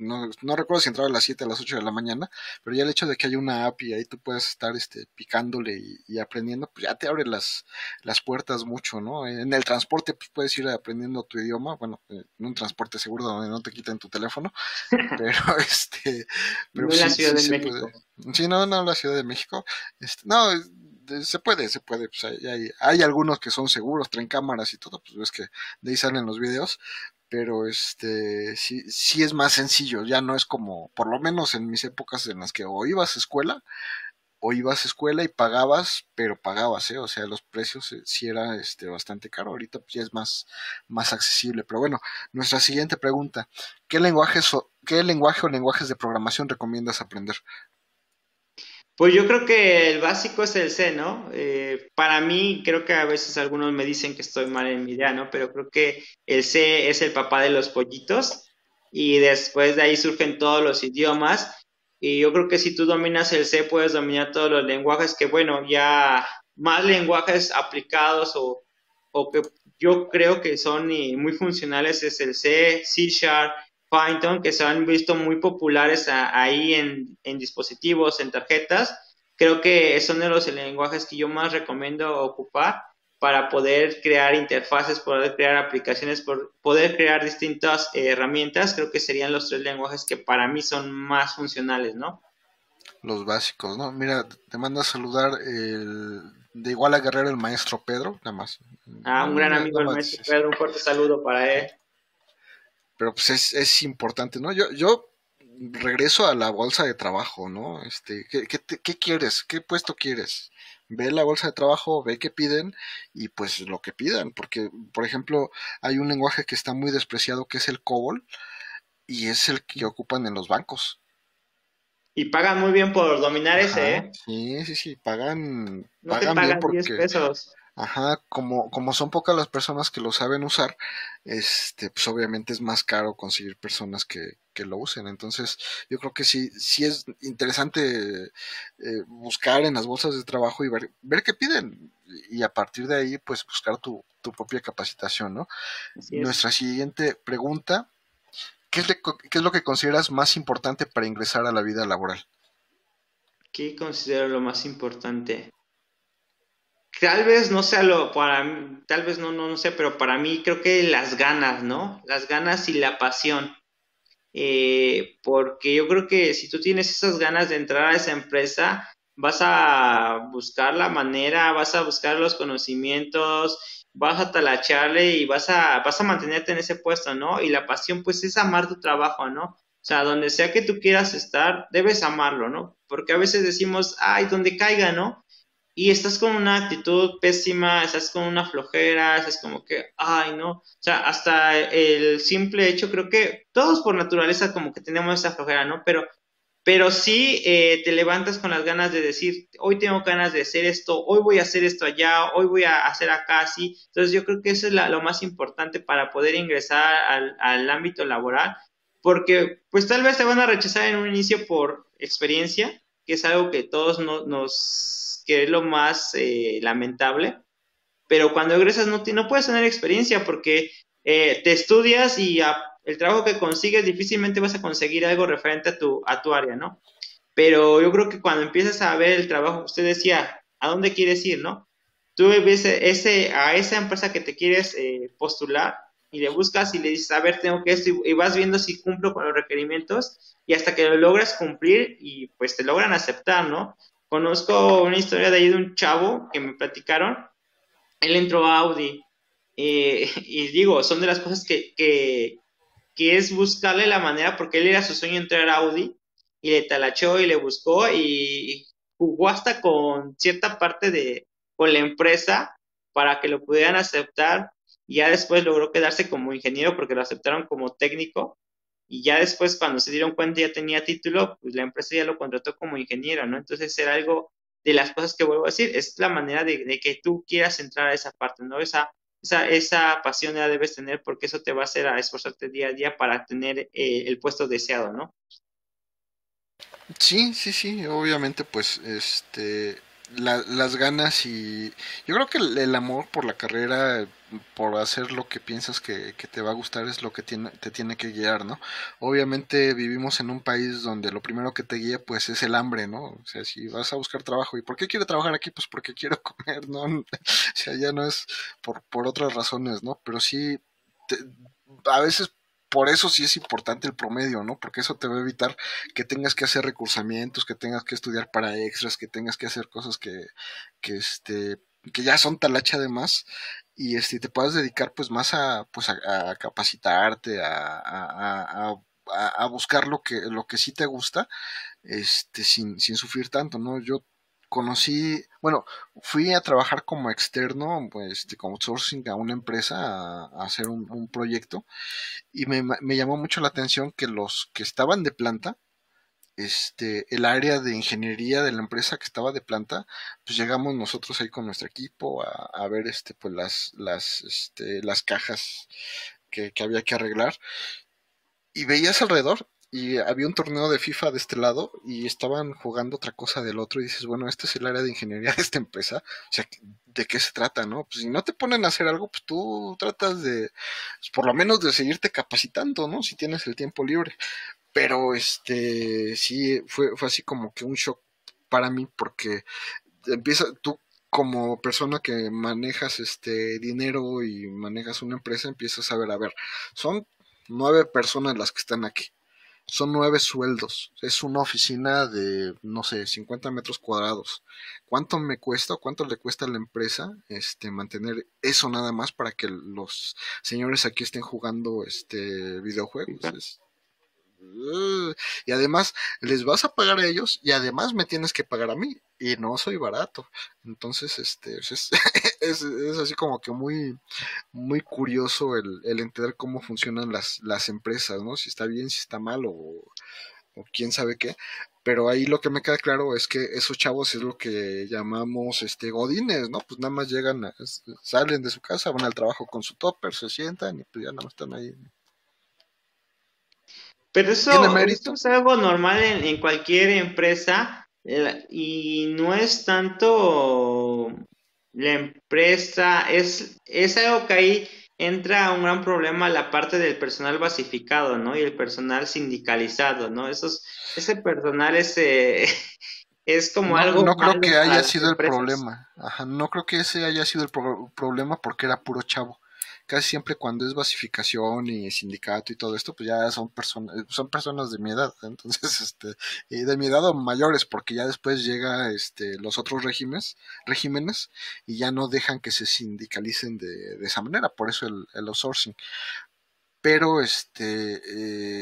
no, no recuerdo si entraba a las 7 a las 8 de la mañana, pero ya el hecho de que haya una app y ahí tú puedes estar este, picándole y, aprendiendo, pues ya te abre las, las puertas mucho, ¿no? En el transporte pues puedes ir aprendiendo tu idioma, bueno, en un transporte seguro donde no te quiten tu teléfono, [laughs] pero este... Pero no sí, la Ciudad de México. Sí, no, no, la Ciudad de México. Este, no, se puede, se puede, pues hay, hay, algunos que son seguros, traen cámaras y todo, pues ves que de ahí salen los videos, pero este sí, sí es más sencillo, ya no es como, por lo menos en mis épocas en las que o ibas a escuela, o ibas a escuela y pagabas, pero pagabas, ¿eh? o sea, los precios eh, sí era este, bastante caro, ahorita pues, ya es más, más accesible. Pero bueno, nuestra siguiente pregunta, ¿qué lenguajes o, qué lenguaje o lenguajes de programación recomiendas aprender? Pues yo creo que el básico es el C, ¿no? Eh, para mí, creo que a veces algunos me dicen que estoy mal en mi idea, ¿no? Pero creo que el C es el papá de los pollitos y después de ahí surgen todos los idiomas. Y yo creo que si tú dominas el C, puedes dominar todos los lenguajes que, bueno, ya más lenguajes aplicados o, o que yo creo que son muy funcionales es el C, C Sharp, Python que se han visto muy populares ahí en, dispositivos, en tarjetas. Creo que son de los lenguajes que yo más recomiendo ocupar para poder crear interfaces, poder crear aplicaciones, poder crear distintas herramientas. Creo que serían los tres lenguajes que para mí son más funcionales, ¿no? Los básicos, ¿no? Mira, te manda a saludar el, de igual a Guerrero el maestro Pedro, nada más. Ah, un gran amigo el maestro Pedro, un fuerte saludo para él pero pues es, es importante, ¿no? Yo, yo regreso a la bolsa de trabajo, ¿no? Este, ¿qué, qué, quieres? ¿Qué puesto quieres? Ve la bolsa de trabajo, ve qué piden y pues lo que pidan, porque, por ejemplo, hay un lenguaje que está muy despreciado que es el COBOL y es el que ocupan en los bancos. Y pagan muy bien por dominar ese, ¿eh? Sí, sí, sí, pagan, no pagan, te pagan bien porque... 10 pesos. Ajá, como, como son pocas las personas que lo saben usar, este, pues obviamente es más caro conseguir personas que, que lo usen. Entonces, yo creo que sí, sí es interesante eh, buscar en las bolsas de trabajo y ver, ver qué piden. Y a partir de ahí, pues buscar tu, tu propia capacitación, ¿no? Nuestra siguiente pregunta, ¿qué es, ¿qué es lo que consideras más importante para ingresar a la vida laboral? ¿Qué considero lo más importante? Tal vez no sea lo para mí, tal vez no, no, no sé, pero para mí creo que las ganas, ¿no? Las ganas y la pasión. Eh, porque yo creo que si tú tienes esas ganas de entrar a esa empresa, vas a buscar la manera, vas a buscar los conocimientos, vas a talacharle y vas a, vas a mantenerte en ese puesto, ¿no? Y la pasión, pues, es amar tu trabajo, ¿no? O sea, donde sea que tú quieras estar, debes amarlo, ¿no? Porque a veces decimos, ay, donde caiga, ¿no? Y estás con una actitud pésima, estás con una flojera, estás como que, ay, no, o sea, hasta el simple hecho, creo que todos por naturaleza como que tenemos esa flojera, ¿no? Pero, pero sí eh, te levantas con las ganas de decir, hoy tengo ganas de hacer esto, hoy voy a hacer esto allá, hoy voy a hacer acá, así. Entonces yo creo que eso es lo más importante para poder ingresar al, al ámbito laboral, porque pues tal vez te van a rechazar en un inicio por experiencia, que es algo que todos no, nos que es lo más eh, lamentable. Pero cuando egresas no, puedes tener experiencia porque eh, te estudias y el trabajo que consigues difícilmente vas a conseguir algo referente a tu, a área, ¿no? Pero yo creo que cuando empiezas a ver el trabajo, usted decía, ¿a dónde quieres ir, no? Tú ves a esa empresa que te quieres eh, postular y le buscas y le dices, a ver, tengo que esto, y, vas viendo si cumplo con los requerimientos y hasta que lo logras cumplir y pues te logran aceptar, ¿no? Conozco una historia de ahí de un chavo que me platicaron. Él entró a Audi. Eh, [laughs] y digo, son de las cosas que, que, es buscarle la manera, porque él era su sueño entrar a Audi, y le talachó y le buscó y jugó hasta con cierta parte de, con la empresa para que lo pudieran aceptar. y ya después logró quedarse como ingeniero porque lo aceptaron como técnico y ya después cuando se dieron cuenta ya tenía título, pues la empresa ya lo contrató como ingeniero, ¿no? Entonces era algo de las cosas que vuelvo a decir, es la manera de, que tú quieras entrar a esa parte, ¿no? Esa, esa, esa pasión ya debes tener porque eso te va a hacer a esforzarte día a día para tener eh, el puesto deseado, ¿no? Sí, sí, sí, obviamente pues este las ganas y yo creo que el, amor por la carrera, por hacer lo que piensas que, te va a gustar es lo que tiene, te tiene que guiar, ¿no? Obviamente vivimos en un país donde lo primero que te guía pues es el hambre, ¿no? O sea, si vas a buscar trabajo, ¿y por qué quiero trabajar aquí? Pues porque quiero [laughs] comer, ¿no? [laughs] o sea, ya no es por, por otras razones, ¿no? Pero sí, a veces por eso sí es importante el promedio, ¿no? Porque eso te va a evitar que tengas que hacer recursamientos, que tengas que estudiar para extras, que tengas que hacer cosas que, que este, que ya son talacha de más y este, te puedas dedicar pues más a, pues a, capacitarte, a, a, a, buscar lo que, lo que sí te gusta, este, sin, sin sufrir tanto, ¿no? Yo conocí, bueno, fui a trabajar como externo, pues, como outsourcing a una empresa a, hacer un, proyecto y me, me, llamó mucho la atención que los que estaban de planta, este, el área de ingeniería de la empresa que estaba de planta, pues llegamos nosotros ahí con nuestro equipo a, a ver, este, pues las, las, este, las cajas que, que había que arreglar y veías alrededor y había un torneo de FIFA de este lado y estaban jugando otra cosa del otro y dices, bueno, este es el área de ingeniería de esta empresa, o sea, ¿de qué se trata, no? Pues si no te ponen a hacer algo, pues tú tratas de, pues, por lo menos de seguirte capacitando, ¿no? Si tienes el tiempo libre. Pero, este, sí, fue, fue así como que un shock para mí porque empieza, tú como persona que manejas este dinero y manejas una empresa, empiezas a ver, a ver, son nueve personas las que están aquí son nueve sueldos. Es una oficina de, no sé, 50 metros cuadrados. ¿Cuánto me cuesta o cuánto le cuesta a la empresa este, mantener eso nada más para que los señores aquí estén jugando este, videojuegos? y además les vas a pagar a ellos y además me tienes que pagar a mí y no soy barato entonces este es, [laughs] es, así como que muy muy curioso el, entender cómo funcionan las, las empresas no si está bien si está mal o, o quién sabe qué. Pero ahí lo que me queda claro es que esos chavos es lo que llamamos este godines, ¿no? Pues nada más llegan, salen de su casa, van al trabajo con su topper, se sientan y pues ya nada más están ahí. Pero eso, es algo normal en, cualquier empresa y no es tanto la empresa, es, es algo que ahí entra un gran problema la parte del personal basificado, ¿no? Y el personal sindicalizado, ¿no? Esos, ese personal ese, [laughs] es como algo... No creo que haya sido el problema, Ajá, no creo que ese haya sido el problema porque era puro chavo casi siempre cuando es basificación y sindicato y todo esto, pues ya son personas, son personas de mi edad, entonces, [laughs] este, y de mi edad o mayores, porque ya después llega, este, los otros regímenes, regímenes, y ya no dejan que se sindicalicen de, esa manera, por eso el outsourcing pero este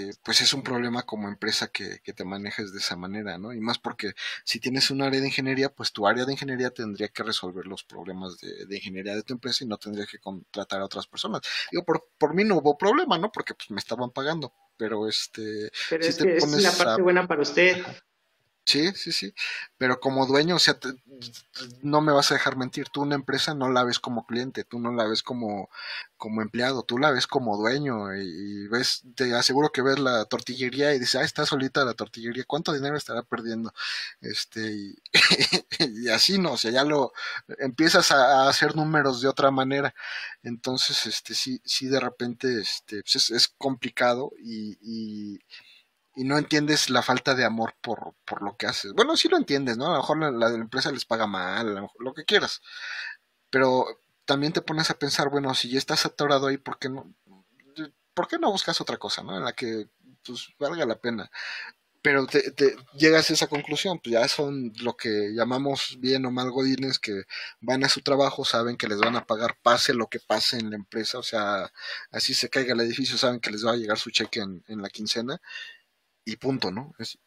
eh, pues es un problema como empresa que, que, te manejes de esa manera, ¿no? Y más porque si tienes un área de ingeniería, pues tu área de ingeniería tendría que resolver los problemas de, de ingeniería de tu empresa y no tendría que contratar a otras personas. Digo, por, por mí no hubo problema, ¿no? Porque pues me estaban pagando, pero este... Pero es que es la parte buena para usted. Sí, sí, sí. Pero como dueño, o sea, no me vas a dejar mentir. Tú una empresa no la ves como cliente, tú no la ves como, como empleado, tú la ves como dueño y, ves, te aseguro que ves la tortillería y dices, ah, está solita la tortillería, ¿cuánto dinero estará perdiendo? Este, y, [laughs] y así no, o sea, ya lo empiezas a, hacer números de otra manera. Entonces, este, sí, sí, de repente, este, pues es, es complicado y, y y no entiendes la falta de amor por, por lo que haces. Bueno, sí lo entiendes, ¿no? A lo mejor la, empresa les paga mal, lo, que quieras. Pero también te pones a pensar, bueno, si ya estás atorado ahí, ¿por qué no, ¿por qué no buscas otra cosa, ¿no? En la que pues valga la pena. Pero te, llegas a esa conclusión, pues ya son lo que llamamos bien o mal godines que van a su trabajo, saben que les van a pagar pase lo que pase en la empresa, o sea, así se caiga el edificio, saben que les va a llegar su cheque en, en la quincena y punto, ¿no? Es,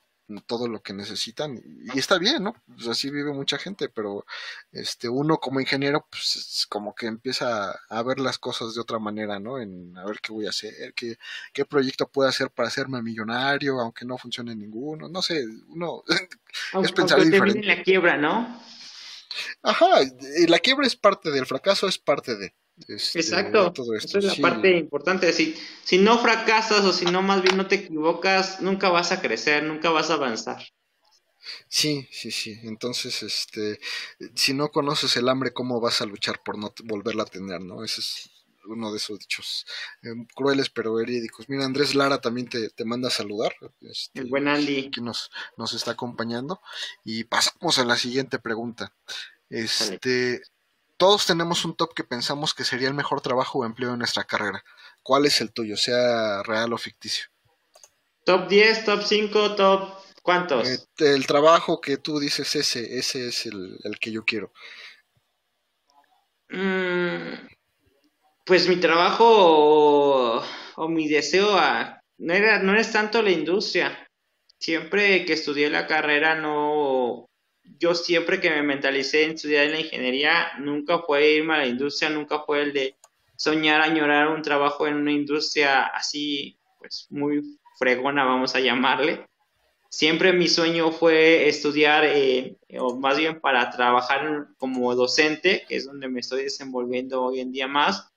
todo lo que necesitan y, está bien, ¿no? Pues así vive mucha gente, pero este uno como ingeniero pues como que empieza a ver las cosas de otra manera, ¿no? En a ver qué voy a hacer, qué, qué proyecto puedo hacer para hacerme millonario, aunque no funcione ninguno, no sé, uno [laughs] es pensar diferente. la quiebra, ¿no? Ajá, y la quiebra es parte del fracaso, es parte de este, Exacto, esa es la parte importante. Si, si no fracasas o si no más bien no te equivocas, nunca vas a crecer, nunca vas a avanzar. Sí, sí, sí. Entonces, este, si no conoces el hambre, ¿cómo vas a luchar por no volverla a tener, no? Ese es uno de esos dichos eh, crueles pero verídicos. Mira, Andrés Lara también te, manda a saludar. Este, el buen Andy. Que nos, nos está acompañando. Y pasamos a la siguiente pregunta. Este, todos tenemos un top que pensamos que sería el mejor trabajo o empleo en nuestra carrera. ¿Cuál es el tuyo, sea real o ficticio? Top 10, top 5, top... ¿Cuántos? Eh, el trabajo que tú dices, ese, ese es el, que yo quiero. Mm, pues mi trabajo o, mi deseo no, era, no es tanto la industria. Siempre que estudié la carrera no, yo siempre que me mentalicé en estudiar en la ingeniería, nunca fue irme a la industria, nunca fue el de soñar, añorar un trabajo en una industria así, pues muy fregona, vamos a llamarle. Siempre mi sueño fue estudiar, eh, o más bien para trabajar como docente, que es donde me estoy desenvolviendo hoy en día más.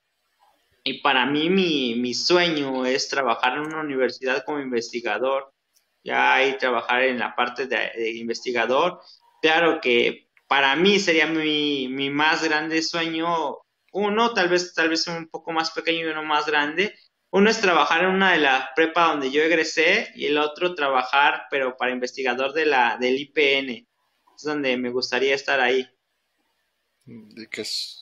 Y para mí mi, mi sueño es trabajar en una universidad como investigador, ya ahí trabajar en la parte de investigador claro que para mí sería mi, mi más grande sueño, uno, tal vez, tal vez un poco más pequeño y uno más grande. Uno es trabajar en una de las prepa donde yo egresé y el otro trabajar, pero para investigador de la, del IPN. Es donde me gustaría estar ahí. que es,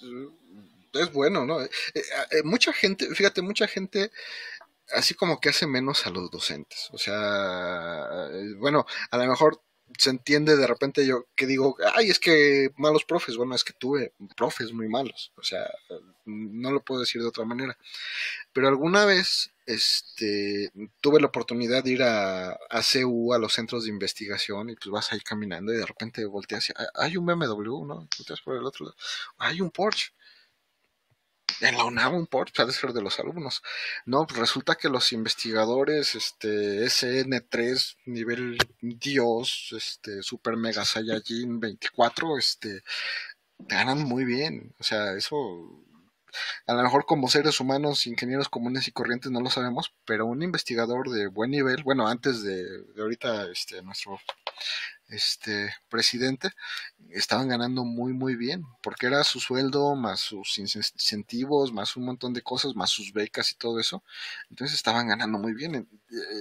es bueno, ¿no? Eh, eh, mucha gente, fíjate, mucha gente así como que hace menos a los docentes. O sea, eh, bueno, a lo mejor se entiende de repente yo que digo, ay, es que malos profes, bueno, es que tuve profes muy malos, o sea, no lo puedo decir de otra manera. Pero alguna vez este, tuve la oportunidad de ir a, a CU, a los centros de investigación, y pues vas ahí caminando y de repente volteas y hay un BMW, ¿no? Volteas por el otro lado, hay un Porsche en la UNAM un port ha de de los alumnos. No, pues resulta que los investigadores, este, SN3, nivel Dios, este, Super Mega Saiyajin 24, este, ganan muy bien. O sea, eso, a lo mejor como seres humanos, ingenieros comunes y corrientes no lo sabemos, pero un investigador de buen nivel, bueno, antes de, de ahorita, este, nuestro este presidente, estaban ganando muy muy bien, porque era su sueldo, más sus incentivos, más un montón de cosas, más sus becas y todo eso. Entonces estaban ganando muy bien.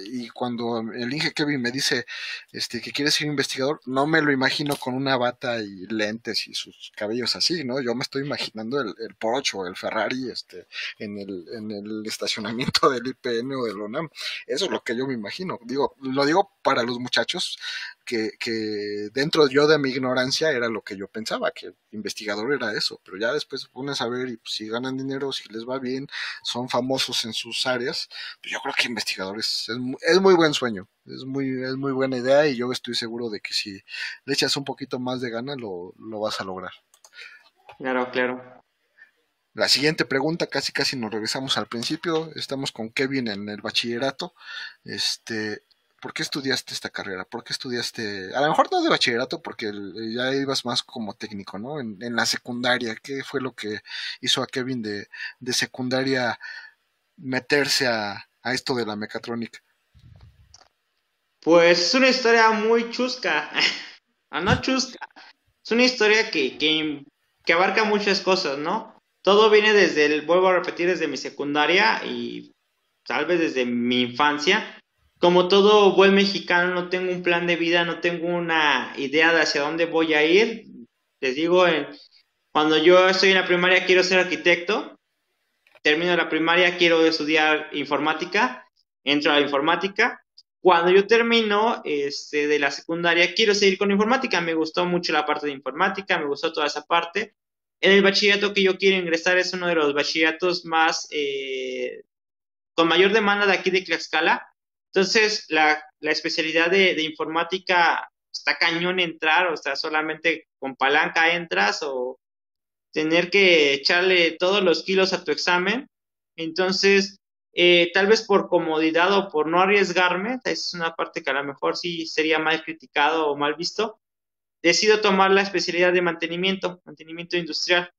Y cuando el Inge Kevin me dice este que quiere ser investigador, no me lo imagino con una bata y lentes y sus cabellos así, ¿no? Yo me estoy imaginando el, el Porsche el Ferrari este, en, el, en el estacionamiento [laughs] del IPN o del ONAM. Eso es lo que yo me imagino. Digo, lo digo para los muchachos que, que dentro yo de mi ignorancia era lo que yo pensaba, que investigador era eso, pero ya después pones a ver y pues, si ganan dinero, si les va bien, son famosos en sus áreas, pues yo creo que investigadores es, es muy buen sueño, es muy, es muy buena idea y yo estoy seguro de que si le echas un poquito más de gana lo, lo vas a lograr. Claro, claro. La siguiente pregunta, casi casi nos regresamos al principio, estamos con Kevin en el bachillerato. Este, ¿por qué estudiaste esta carrera? ¿Por qué estudiaste, a lo mejor no de bachillerato, porque ya ibas más como técnico, ¿no? En, la secundaria, ¿qué fue lo que hizo a Kevin de, secundaria meterse a, esto de la mecatrónica? Pues es una historia muy chusca, ah, no chusca, es una historia que, que, que abarca muchas cosas, ¿no? Todo viene desde el, vuelvo a repetir, desde mi secundaria y tal vez desde mi infancia como todo buen mexicano, no tengo un plan de vida, no tengo una idea de hacia dónde voy a ir. Les digo, cuando yo estoy en la primaria quiero ser arquitecto, termino la primaria quiero estudiar informática, entro a la informática. Cuando yo termino este, de la secundaria quiero seguir con informática, me gustó mucho la parte de informática, me gustó toda esa parte. En el bachillerato que yo quiero ingresar es uno de los bachilleratos más, eh, con mayor demanda de aquí de Tlaxcala, Entonces, la, especialidad de, informática está cañón entrar, o sea, solamente con palanca entras o tener que echarle todos los kilos a tu examen. Entonces, eh, tal vez por comodidad o por no arriesgarme, es una parte que a lo mejor sí sería mal criticado o mal visto, decido tomar la especialidad de mantenimiento, mantenimiento industrial.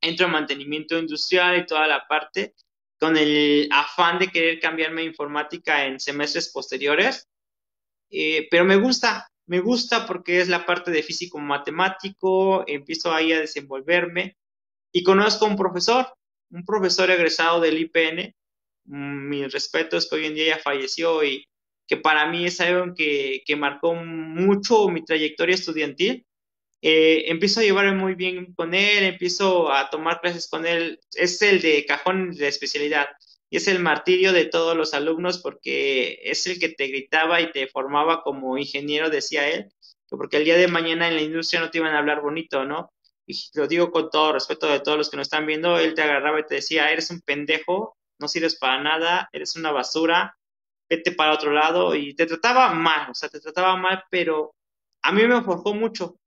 Entro a mantenimiento industrial y toda la parte con el afán de querer cambiarme a informática en semestres posteriores, eh, pero me gusta, me gusta porque es la parte de físico matemático, empiezo ahí a desenvolverme y conozco a un profesor, un profesor egresado del IPN, mm, mi respeto es que hoy en día ya falleció y que para mí es algo que, que marcó mucho mi trayectoria estudiantil. Eh, empiezo a llevarme muy bien con él, empiezo a tomar clases con él, es el de cajón de especialidad y es el martirio de todos los alumnos porque es el que te gritaba y te formaba como ingeniero, decía él, porque el día de mañana en la industria no te iban a hablar bonito, ¿no? Y lo digo con todo respeto de todos los que nos están viendo, él te agarraba y te decía, eres un pendejo, no sirves para nada, eres una basura, vete para otro lado y te trataba mal, o sea, te trataba mal, pero a mí me forjó mucho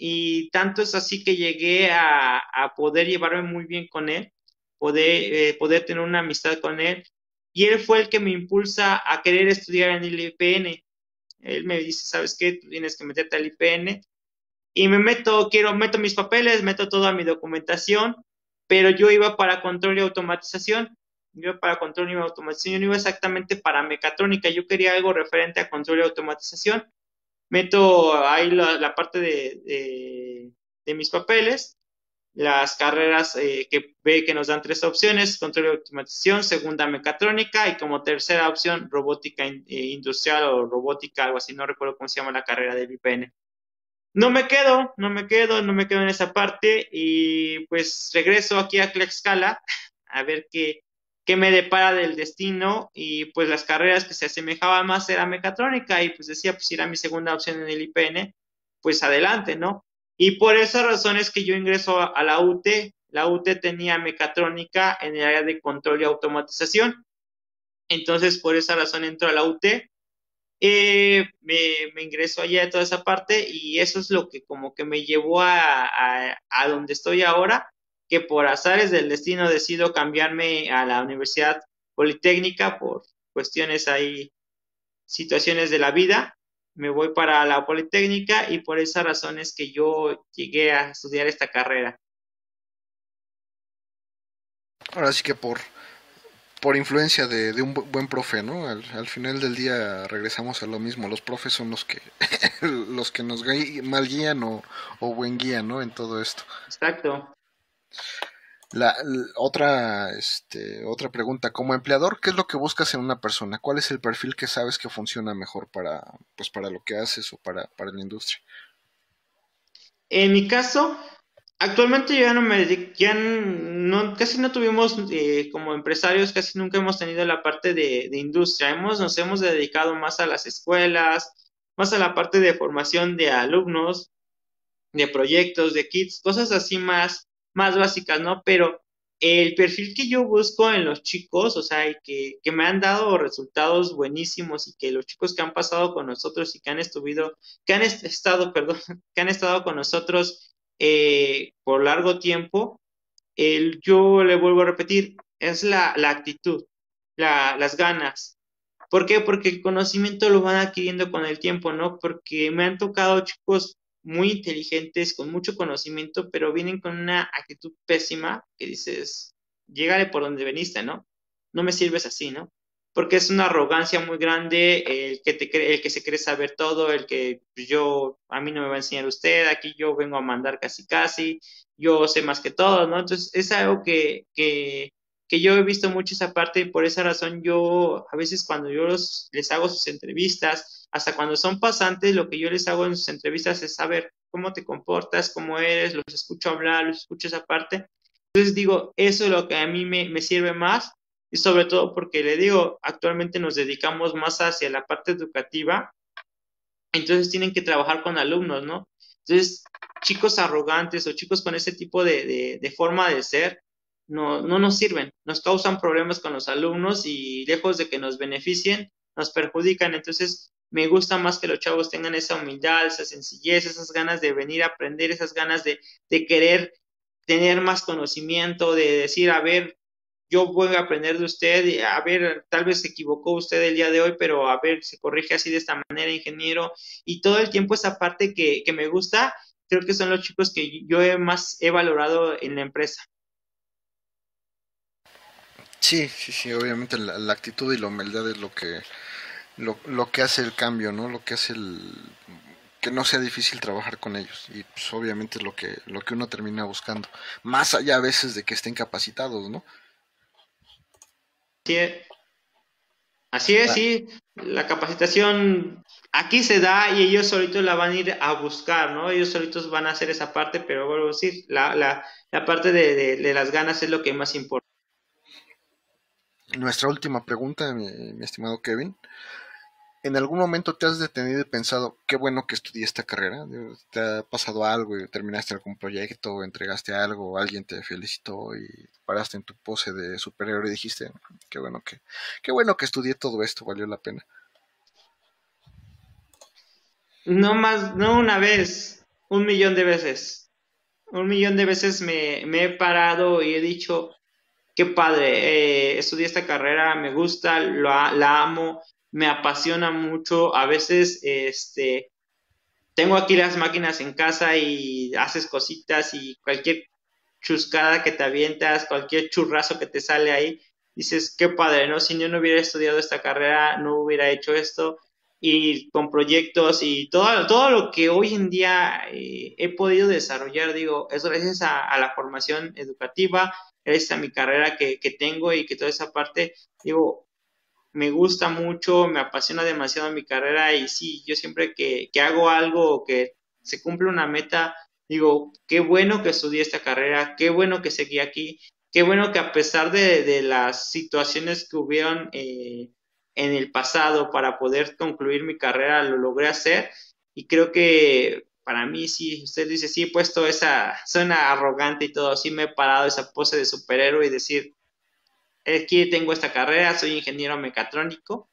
y tanto es así que llegué a, a poder llevarme muy bien con él poder, eh, poder tener una amistad con él. Y él fue el que me impulsa a querer estudiar en el IPN. Él me dice, ¿sabes qué? Tú tienes que meterte al IPN. Y me meto, quiero, meto mis papeles, meto toda mi documentación, pero yo iba para control y automatización. Yo para control y automatización, yo no iba exactamente para mecatrónica, yo quería algo referente a control y automatización. Meto ahí la, parte de, de mis papeles las carreras eh, que ve que nos dan tres opciones, control y automatización, segunda mecatrónica y como tercera opción robótica eh, industrial o robótica, algo así, no recuerdo cómo se llama la carrera del IPN. No me quedo, no me quedo, no me quedo en esa parte y pues regreso aquí a Tlaxcala a ver qué, qué me depara del destino y pues las carreras que se asemejaban más era mecatrónica y pues decía pues era mi segunda opción en el IPN, pues adelante, ¿no? Y por esa razón es que yo ingreso a, la UT. La UT tenía mecatrónica en el área de control y automatización. Entonces, por esa razón entro a la UT. Eh, me, ingreso allá de toda esa parte y eso es lo que como que me llevó a, a, donde estoy ahora, que por azares del destino decido cambiarme a la Universidad Politécnica por cuestiones ahí, situaciones de la vida me voy para la Politécnica y por esa razón es que yo llegué a estudiar esta carrera. Ahora sí que por, por influencia de, un buen profe, ¿no? Al, final del día regresamos a lo mismo. Los profes son los que, [laughs] los que nos mal guían o, o buen guían, ¿no? En todo esto. Exacto. La, otra, este, otra pregunta, como empleador, ¿qué es lo que buscas en una persona? ¿Cuál es el perfil que sabes que funciona mejor para, pues, para lo que haces o para, para la industria? En mi caso, actualmente ya no me ya no, casi no tuvimos eh, como empresarios, casi nunca hemos tenido la parte de, de, industria. Hemos, nos hemos dedicado más a las escuelas, más a la parte de formación de alumnos, de proyectos, de kits, cosas así más más básicas, ¿no? Pero el perfil que yo busco en los chicos, o sea, que, que, me han dado resultados buenísimos y que los chicos que han pasado con nosotros y que han estado, que han estado, [laughs] perdón, que han estado con nosotros eh, por largo tiempo, yo le vuelvo a repetir, es la, la actitud, la, las ganas. ¿Por qué? Porque el conocimiento lo van adquiriendo con el tiempo, ¿no? Porque me han tocado chicos muy inteligentes, con mucho conocimiento, pero vienen con una actitud pésima que dices, llégale por donde veniste, ¿no? No me sirves así, ¿no? Porque es una arrogancia muy grande el que, te el que se cree saber todo, el que pues, yo, a mí no me va a enseñar usted, aquí yo vengo a mandar casi casi, yo sé más que todo, ¿no? Entonces es algo que, que, que yo he visto mucho esa parte y por esa razón yo, a veces cuando yo les hago sus entrevistas, hasta cuando son pasantes, lo que yo les hago en sus entrevistas es saber cómo te comportas, cómo eres, los escucho hablar, los escucho esa parte. Entonces digo, eso es lo que a mí me, me sirve más y sobre todo porque le digo, actualmente nos dedicamos más hacia la parte educativa, entonces tienen que trabajar con alumnos, ¿no? Entonces, chicos arrogantes o chicos con ese tipo de, de forma de ser, no, no nos sirven, nos causan problemas con los alumnos y lejos de que nos beneficien, nos perjudican. Entonces, me gusta más que los chavos tengan esa humildad, esa sencillez, esas ganas de venir a aprender, esas ganas de, de querer tener más conocimiento, de decir, a ver, yo voy a aprender de usted, a ver, tal vez se equivocó usted el día de hoy, pero a ver, se corrige así de esta manera, ingeniero, y todo el tiempo esa parte que, que me gusta, creo que son los chicos que yo he más he valorado en la empresa. Sí, sí, sí, obviamente la, actitud y la humildad es lo que lo, lo, que hace el cambio, ¿no? Lo que hace el que no sea difícil trabajar con ellos y pues obviamente es lo que lo que uno termina buscando, más allá a veces de que estén capacitados, ¿no? Así es, sí, la capacitación aquí se da y ellos solitos la van a ir a buscar, ¿no? Ellos solitos van a hacer esa parte, pero vuelvo a decir, la, la, la parte de, de las ganas es lo que más importa nuestra última pregunta, mi, estimado Kevin. ¿En algún momento te has detenido y pensado, qué bueno que estudié esta carrera? ¿Te ha pasado algo y terminaste algún proyecto, entregaste algo, alguien te felicitó y paraste en tu pose de superhéroe y dijiste, qué bueno que, qué bueno que estudié todo esto, valió la pena? No más, no una vez, un millón de veces. Un millón de veces me he parado y he dicho, qué padre, eh, estudié esta carrera, me gusta, la amo, me apasiona mucho. A veces, este, tengo aquí las máquinas en casa y haces cositas y cualquier chuscada que te avientas, cualquier churrazo que te sale ahí, dices, qué padre, ¿no? Si yo no hubiera estudiado esta carrera, no hubiera hecho esto y con proyectos y todo, todo lo que hoy en día eh, he podido desarrollar, digo, es gracias a, la formación educativa, gracias a mi carrera que, que, tengo y que toda esa parte, digo, me gusta mucho, me apasiona demasiado mi carrera y sí, yo siempre que, que hago algo que se cumple una meta, digo, qué bueno que estudié esta carrera, qué bueno que seguí aquí, qué bueno que a pesar de, de las situaciones que hubieron, eh, en el pasado para poder concluir mi carrera, lo logré hacer y creo que para mí sí, usted dice, sí, he puesto esa, suena arrogante y todo, sí me he parado esa pose de superhéroe y decir, aquí tengo esta carrera, soy ingeniero mecatrónico.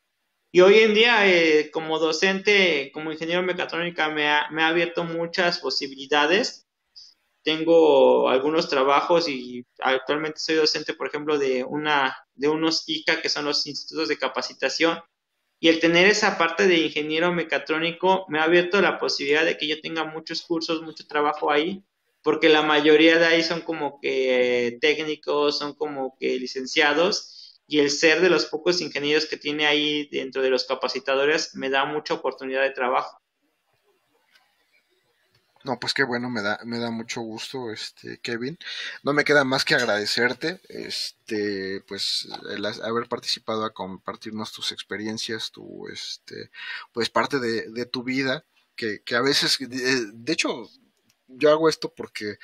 Y hoy en día, eh, como docente, como ingeniero mecatrónica, me ha, me ha abierto muchas posibilidades tengo algunos trabajos y actualmente soy docente, por ejemplo, de, una, de unos ICA, que son los institutos de capacitación, y el tener esa parte de ingeniero mecatrónico me ha abierto la posibilidad de que yo tenga muchos cursos, mucho trabajo ahí, porque la mayoría de ahí son como que técnicos, son como que licenciados, y el ser de los pocos ingenieros que tiene ahí dentro de los capacitadores me da mucha oportunidad de trabajo. No, pues qué bueno, me da, me da mucho gusto, este, Kevin. No me queda más que agradecerte, este, pues, haber participado a compartirnos tus experiencias, tu, este, pues parte de, de tu vida, que, que a veces, de, hecho, yo hago esto porque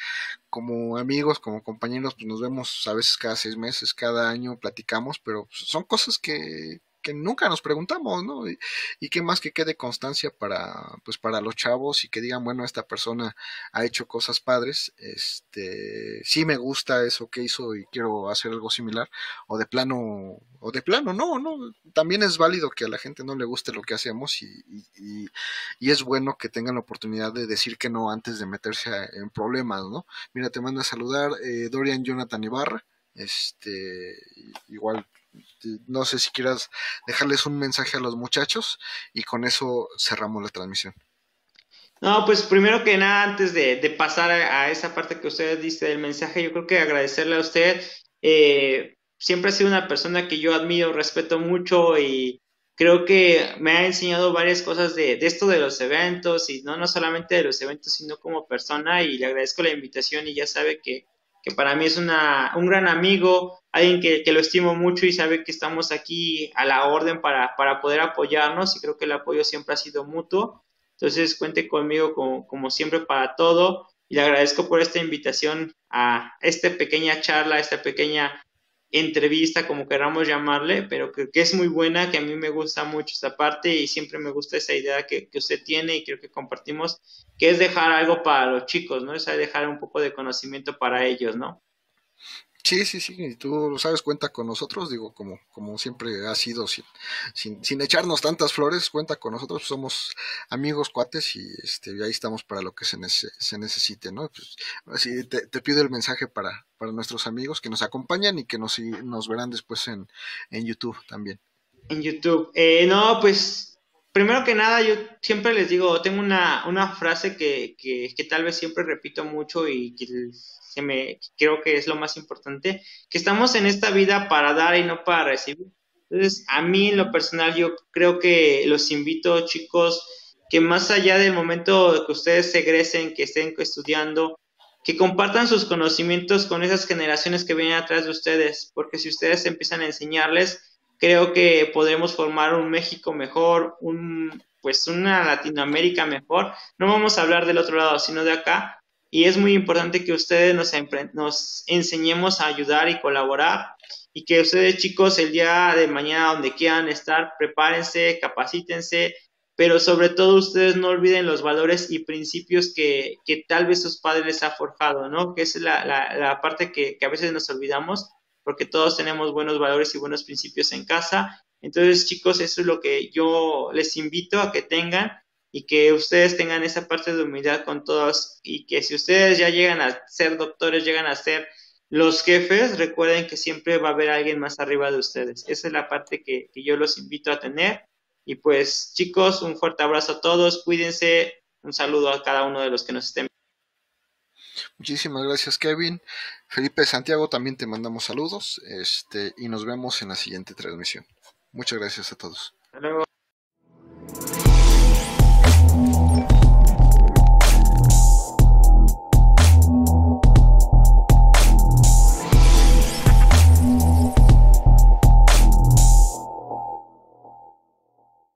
como amigos, como compañeros, pues nos vemos a veces cada seis meses, cada año platicamos, pero son cosas que, que nunca nos preguntamos, ¿no? Y, y, qué más que quede constancia para, pues para los chavos y que digan, bueno, esta persona ha hecho cosas padres, este, sí me gusta eso que hizo y quiero hacer algo similar, o de plano, o de plano, no, no, también es válido que a la gente no le guste lo que hacemos y, y, y es bueno que tengan la oportunidad de decir que no antes de meterse en problemas, ¿no? Mira, te mando a saludar eh, Dorian Jonathan Ibarra, este, igual no sé si quieras dejarles un mensaje a los muchachos y con eso cerramos la transmisión. No, pues primero que nada, antes de, pasar a, esa parte que usted dice del mensaje, yo creo que agradecerle a usted. Eh, siempre ha sido una persona que yo admiro, respeto mucho y creo que me ha enseñado varias cosas de, de, esto de los eventos y no, no solamente de los eventos, sino como persona y le agradezco la invitación y ya sabe que que para mí es una, un gran amigo, alguien que, que, lo estimo mucho y sabe que estamos aquí a la orden para, para, poder apoyarnos y creo que el apoyo siempre ha sido mutuo. Entonces cuente conmigo como, como siempre para todo y le agradezco por esta invitación a esta pequeña charla, esta pequeña entrevista, como queramos llamarle, pero que, que, es muy buena, que a mí me gusta mucho esta parte y siempre me gusta esa idea que, que, usted tiene y creo que compartimos, que es dejar algo para los chicos, ¿no? Es dejar un poco de conocimiento para ellos, ¿no? Sí, sí, sí, y tú lo sabes, cuenta con nosotros, digo, como, como siempre ha sido, sin, sin, sin echarnos tantas flores, cuenta con nosotros, somos amigos, cuates, y este, ahí estamos para lo que se, se necesite, ¿no? Pues, así te, pido el mensaje para, para nuestros amigos que nos acompañan y que nos, nos verán después en, en YouTube también. En YouTube. Eh, no, pues, primero que nada, yo siempre les digo, tengo una, una frase que, que, que tal vez siempre repito mucho y que que me creo que es lo más importante, que estamos en esta vida para dar y no para recibir. Entonces, a mí en lo personal yo creo que los invito, chicos, que más allá del momento que ustedes se egresen, que estén estudiando, que compartan sus conocimientos con esas generaciones que vienen atrás de ustedes, porque si ustedes empiezan a enseñarles, creo que podremos formar un México mejor, un pues una Latinoamérica mejor. No vamos a hablar del otro lado, sino de acá, y es muy importante que ustedes nos, nos enseñemos a ayudar y colaborar y que ustedes chicos el día de mañana donde quieran estar, prepárense, capacítense, pero sobre todo ustedes no olviden los valores y principios que, que tal vez sus padres les ha forjado, ¿no? Que es la, la, la parte que, que a veces nos olvidamos porque todos tenemos buenos valores y buenos principios en casa. Entonces, chicos, eso es lo que yo les invito a que tengan y que ustedes tengan esa parte de humildad con todos y que si ustedes ya llegan a ser doctores, llegan a ser los jefes, recuerden que siempre va a haber alguien más arriba de ustedes. Esa es la parte que, yo los invito a tener. Y pues chicos, un fuerte abrazo a todos, cuídense, un saludo a cada uno de los que nos estén. Muchísimas gracias Kevin. Felipe Santiago también te mandamos saludos este, y nos vemos en la siguiente transmisión. Muchas gracias a todos. Hasta luego.